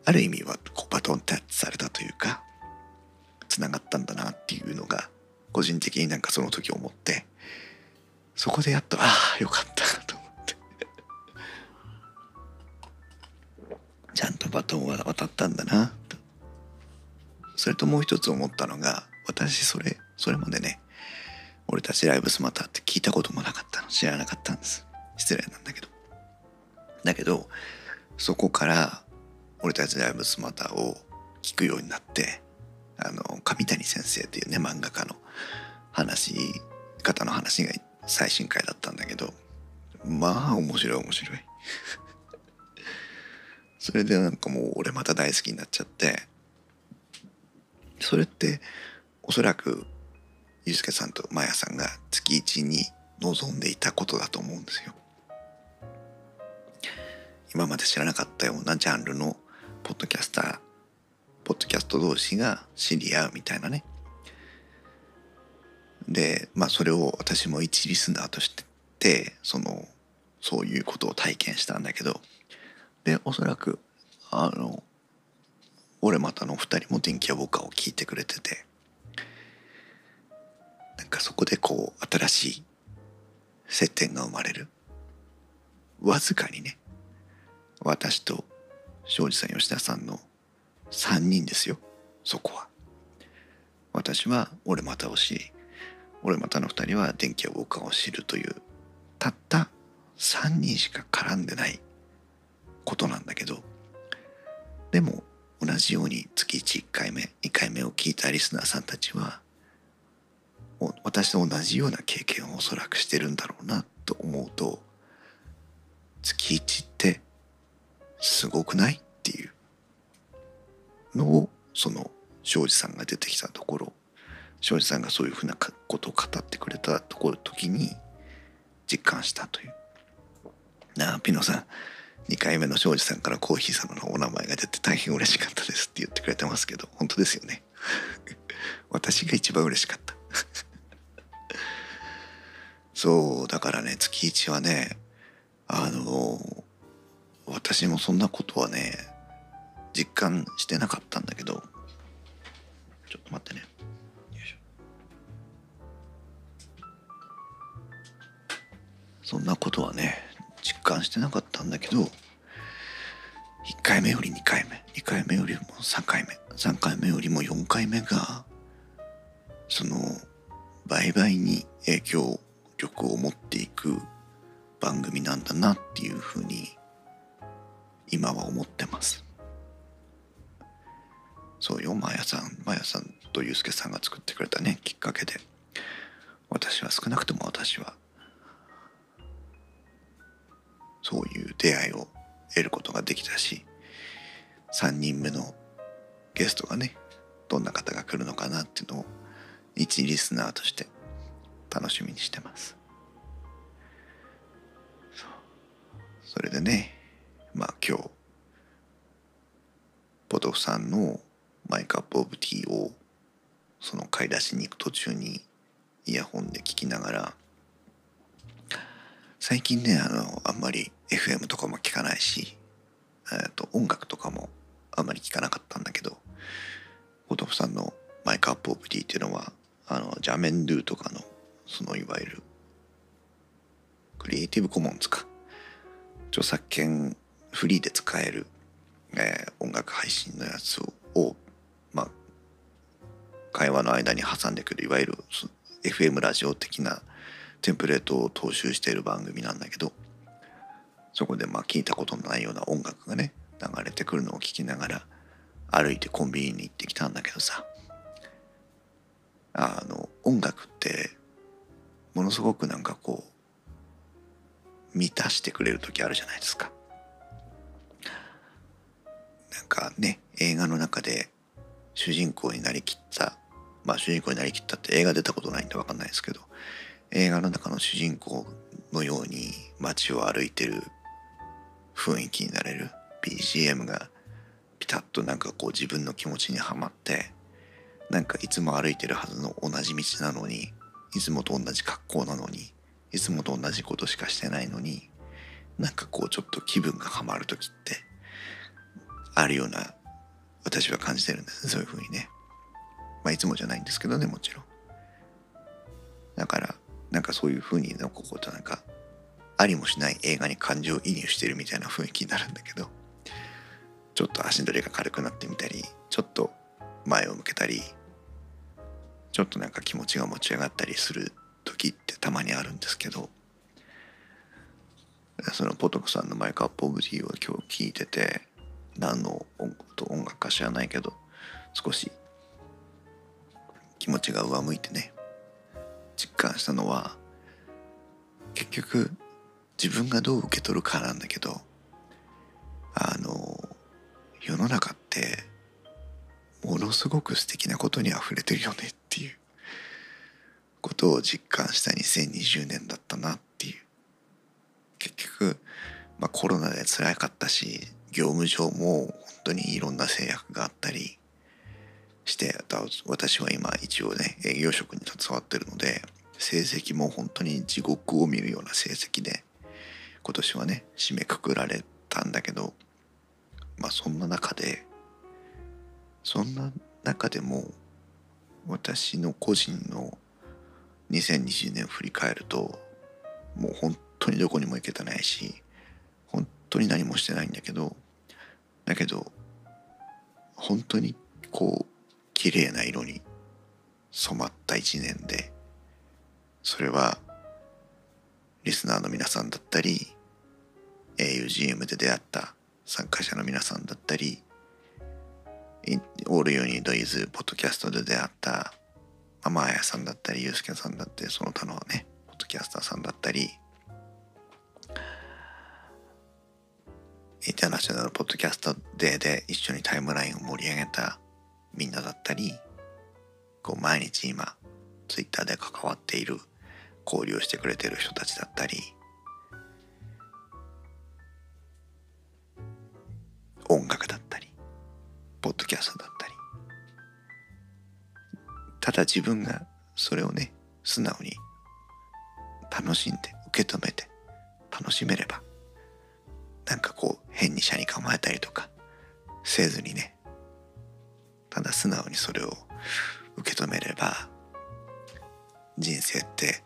ある意味はこうバトンタッチされたというかつながったんだなっていうのが個人的になんかその時思ってそこでやっとああよかったと思って。[laughs] ちゃんとバトンは渡ったんだなと。それともう一つ思ったのが私それそれまでね俺たちライブスマターって聞いたこともなかったの。知らなかったんです。失礼なんだけど。だけどそこから俺たちライブスマターを聞くようになってあの上谷先生っていうね漫画家の話方の話が最新回だったんだけどまあ面白い面白い [laughs] それでなんかもう俺また大好きになっちゃってそれっておそらくゆうすけさんとまやさんが月一に望んでいたことだと思うんですよ。今まで知らなかったようなジャンルのポッドキャスターポッドキャスト同士が知り合うみたいなね。でまあそれを私も一リスナーとしてそのそういうことを体験したんだけど。でおそらくあの俺またの2人も電気屋ウォーカを聞いてくれてて。なんかそこでこう新しい接点が生まれる。わずかにね。私と庄司さん吉田さんの3人ですよ。そこは。私は俺またを知り俺またの2人は電気屋ウォーカーを知るというたった3人しか絡んでないことなんだけど。でも同じように月1回目2回目を聞いたリスナーさんたちは私と同じような経験をおそらくしてるんだろうなと思うと月1ってすごくない？っていうのをその庄司さんが出てきたところ。庄司さんがそういうふうなことを語ってくれたところ時に実感したという。なあピノさん。2回目の庄司さんからコーヒー様のお名前が出て大変嬉しかったですって言ってくれてますけど本当ですよね。[laughs] 私が一番嬉しかった。[laughs] そうだからね月1はねあの私もそんなことはね実感してなかったんだけど。ちょっと待ってね。そんなことはね実感してなかったんだけど。1回目より2回目。2回目よりも3回目。3回目よりも4回目がその倍々に影響力を持っていく番組なんだなっていうふうに今は思ってます。そうよマヤさんマヤさんとユうスケさんが作ってくれたねきっかけで。私は少なくとも私はそういう出会いを得ることができたし3人目のゲストがねどんな方が来るのかなっていうのを一リスナーとして楽しみにしてます。それでねまあ今日ポトフさんのマイカップオブティーをその買い出しに行く途中にイヤホンで聞きながら最近ねあのあんまり FM とかも聞かないしと音楽とかもあんまり聞かなかったんだけどポトフさんのマイクアップオブティーっていうのはあのジャメンドゥとかのそのいわゆるクリエイティブコモンズか。著作権フリーで使える、えー、音楽配信のやつをまあ会話の間に挟んでくるいわゆる FM ラジオ的なテンプレートを踏襲している番組なんだけどそこでまあ聞いたことのないような音楽がね流れてくるのを聞きながら歩いてコンビニに行ってきたんだけどさあの音楽ってものすごくなんかこう満たしてくれる時あるじゃないですか。なんかね映画の中で主人公になりきったまあ主人公になりきったって映画出たことないんで分かんないですけど映画の中の主人公のように街を歩いてる雰囲気になれる BGM がピタッとなんかこう自分の気持ちにはまってなんかいつも歩いてるはずの同じ道なのにいつもと同じ格好なのにいつもと同じことしかしてないのになんかこうちょっと気分がはまる時ってあるような私は感じてるんですね。そういうふうにね。まあいつもじゃないんですけどねもちろん。だからなんかそういうふうにのこことなんかありもしない映画に感情移入してるみたいな雰囲気になるんだけどちょっと足取りが軽くなってみたりちょっと前を向けたりちょっとなんか気持ちが持ち上がったりする時ってたまにあるんですけどそのポトクさんのマイクアップオブティーを今日聞いてて何の音楽か知らないけど少し気持ちが上向いてね実感したのは結局自分がどう受け取るかなんだけどあの世の中ってものすごく素敵なことに溢れてるよねっていうことを実感した2020年だったなっていう。結局、まあ、コロナで辛かったし業務上も本当にいろんな制約があったりして私は今一応ね営業職に携わってるので成績も本当に地獄を見るような成績で今年はね締めくくられたんだけどまあそんな中でそんな中でも私の個人の2020年振り返るともう本当にどこにも行けてないし本当に何もしてないんだけどだけど本当にこう綺麗な色に染まった一年でそれはリスナーの皆さんだったり augm で出会った参加者の皆さんだったりオールユニードイズポッドキャストで出会ったママあやさんだったりユースケさんだってその他のねポッドキャスターさんだったりインターナショナルポッドキャストデーで一緒にタイムラインを盛り上げたみんなだったりこう毎日今ツイッターで関わっている交流してくれてる人たちだったり音楽だったりポッドキャストだったり。ただ自分がそれをね素直に楽しんで受け止めて楽しめればなんかこう変に車に構えたりとかせずにねただ素直にそれを受け止めれば人生って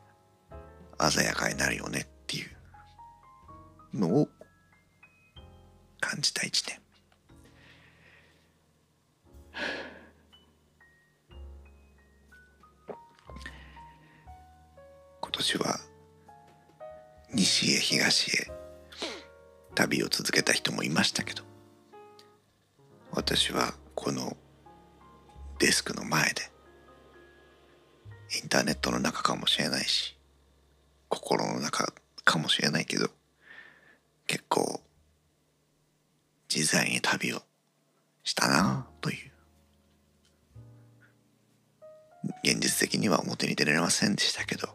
鮮やかになるよねっていうのを感じた一年。今年は西へ東へ旅を続けた人もいましたけど私はこのデスクの前でインターネットの中かもしれないし心の中かもしれないけど結構自在に旅をしたなという現実的には表に出られませんでしたけど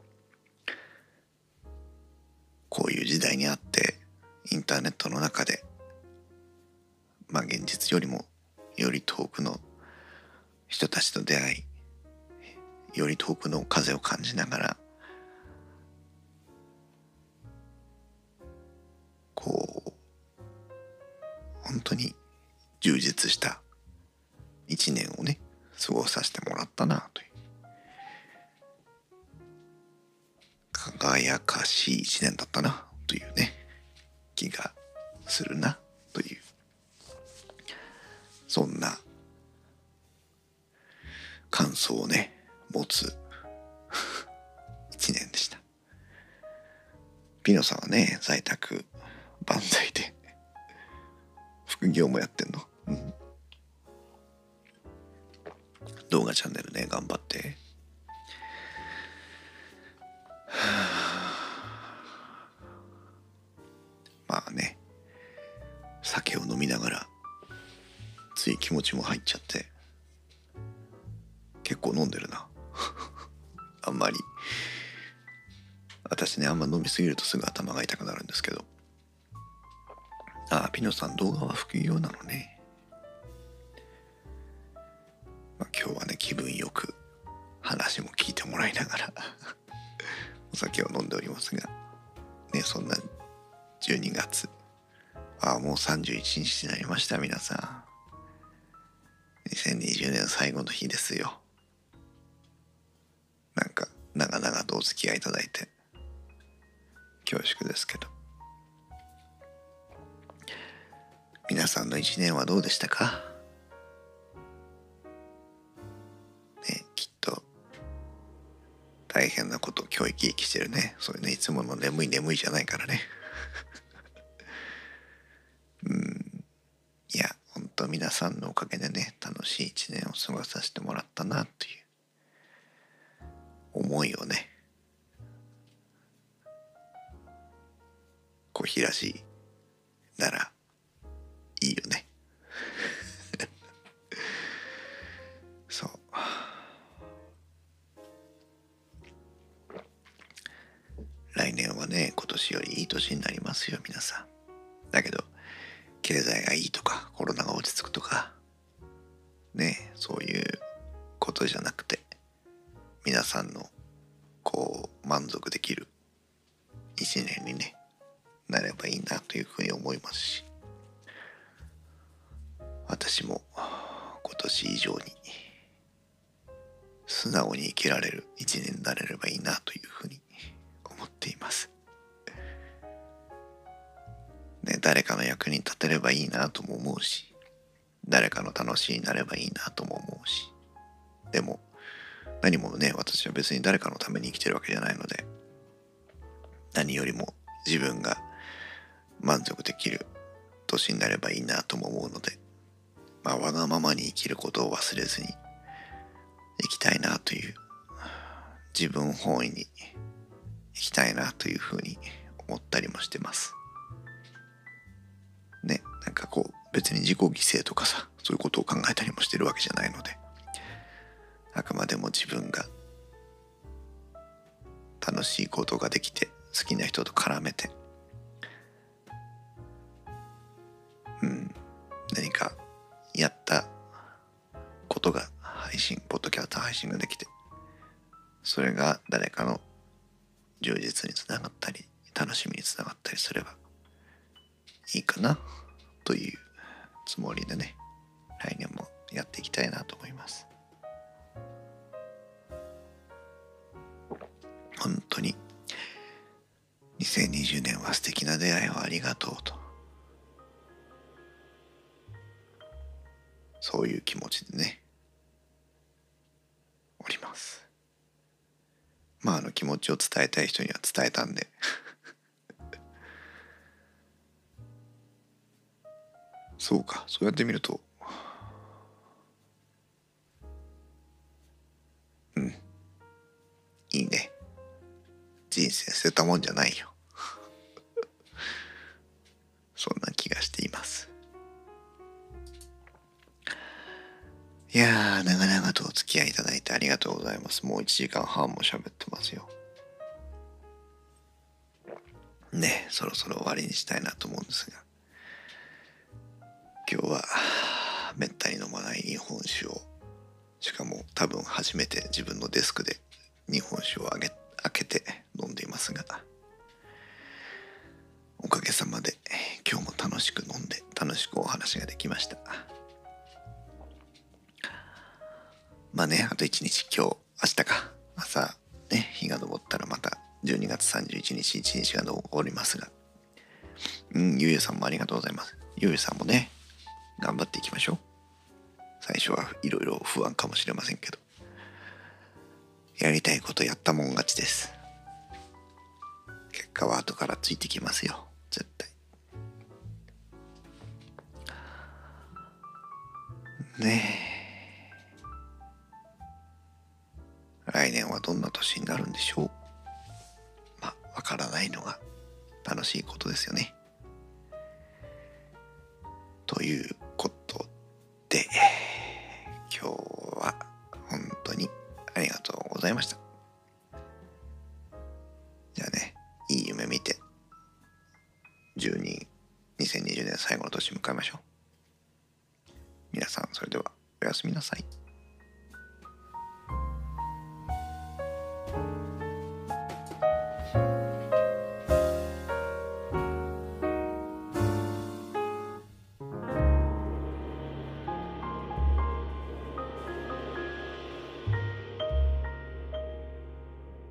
こういう時代にあってインターネットの中でまあ現実よりもより遠くの人たちと出会いより遠くの風を感じながらこう本当に充実した一年をね過ごさせてもらったなという。輝かしい一年だったなというね。気がするなという。そんな感想をね持つ [laughs] 一年でした。ピノさんはね在宅万歳で [laughs] 副業もやってんの、うん、動画チャンネルね頑張って。はあまあね酒を飲みながらつい気持ちも入っちゃって結構飲んでるな。[laughs] あんまり。私ねあんま飲みすぎるとすぐ頭が痛くなるんですけど。ああピノさん動画は副業なのね、まあ、今日はね気分よく話も聞いてもらいながら [laughs] お酒を飲んでおりますが。31日になりました皆さん。2020年最後の日ですよ。なんか長々とお付き合いいただいて恐縮ですけど。皆さんの一年はどうでしたか？ねきっと大変なこと今日生き生きしてるね。そういうねいつもの眠い眠いじゃないからね。さんのおかげでね楽しい一年を過ごさせてもらったなという思いをね小平市ならいいよね。[laughs] そう。来年はね今年よりいい年になりますよ皆さん。だけど経済がいいとかコロナが落ち着くとかねそういうことじゃなくて皆さんのこう満足できる一年にねなればいいなというふうに思いますし私も今年以上に素直に生きられる一年になれればいいなというふうに思っています。ね、誰かの役に立てればいいなとも思うし誰かの楽しいになればいいなとも思うしでも何もね私は別に誰かのために生きてるわけじゃないので何よりも自分が満足できる年になればいいなとも思うのでまあわがままに生きることを忘れずに生きたいなという自分本位に生きたいなというふうに思ったりもしてます。ねなんかこう別に自己犠牲とかさそういうことを考えたりもしてるわけじゃないので。あくまでも自分が楽しいことができて好きな人と絡めて。うん何かやったことが配信ポッドキャスト配信ができてそれが誰かの充実につながったり楽しみにつながったりすればいいかなというつもりでね来年もやっていきたいなと思います。本当に2020年は素敵な出会いをありがとうと。そういう気持ちでねおります。まああの気持ちを伝えたい人には伝えたんで。[laughs] そうか。そうやってみると。うん。いいね。人生捨てたもんじゃないよ。[laughs] そんな気がしています。いやー長々とお付き合いいただいてありがとうございます。もう1時間半も喋ってますよ。ねそろそろ終わりにしたいなと思うんですが。今日はめったに飲まない日本酒を。しかも多分初めて自分のデスクで日本酒をあげ開けて飲んでいますが。おかげさまで今日も楽しく飲んで楽しくお話ができました。まあねあと一日今日明日か。朝ね日が昇ったらまた12月31日一日が昇りますが。うんゆうゆうさんもありがとうございます。ゆうゆうさんもね頑張っていきましょう。最初はいろいろ不安かもしれませんけど。やりたいことやったもん勝ちです。結果は後からついてきますよ。絶対。ねえ。来年はどんな年になるんでしょう。まあわからないのが楽しいことですよね。ということで、今日は本当にありがとうございました。じゃあね、いい夢見て、12、2020年最後の年迎えましょう。皆さん、それではおやすみなさい。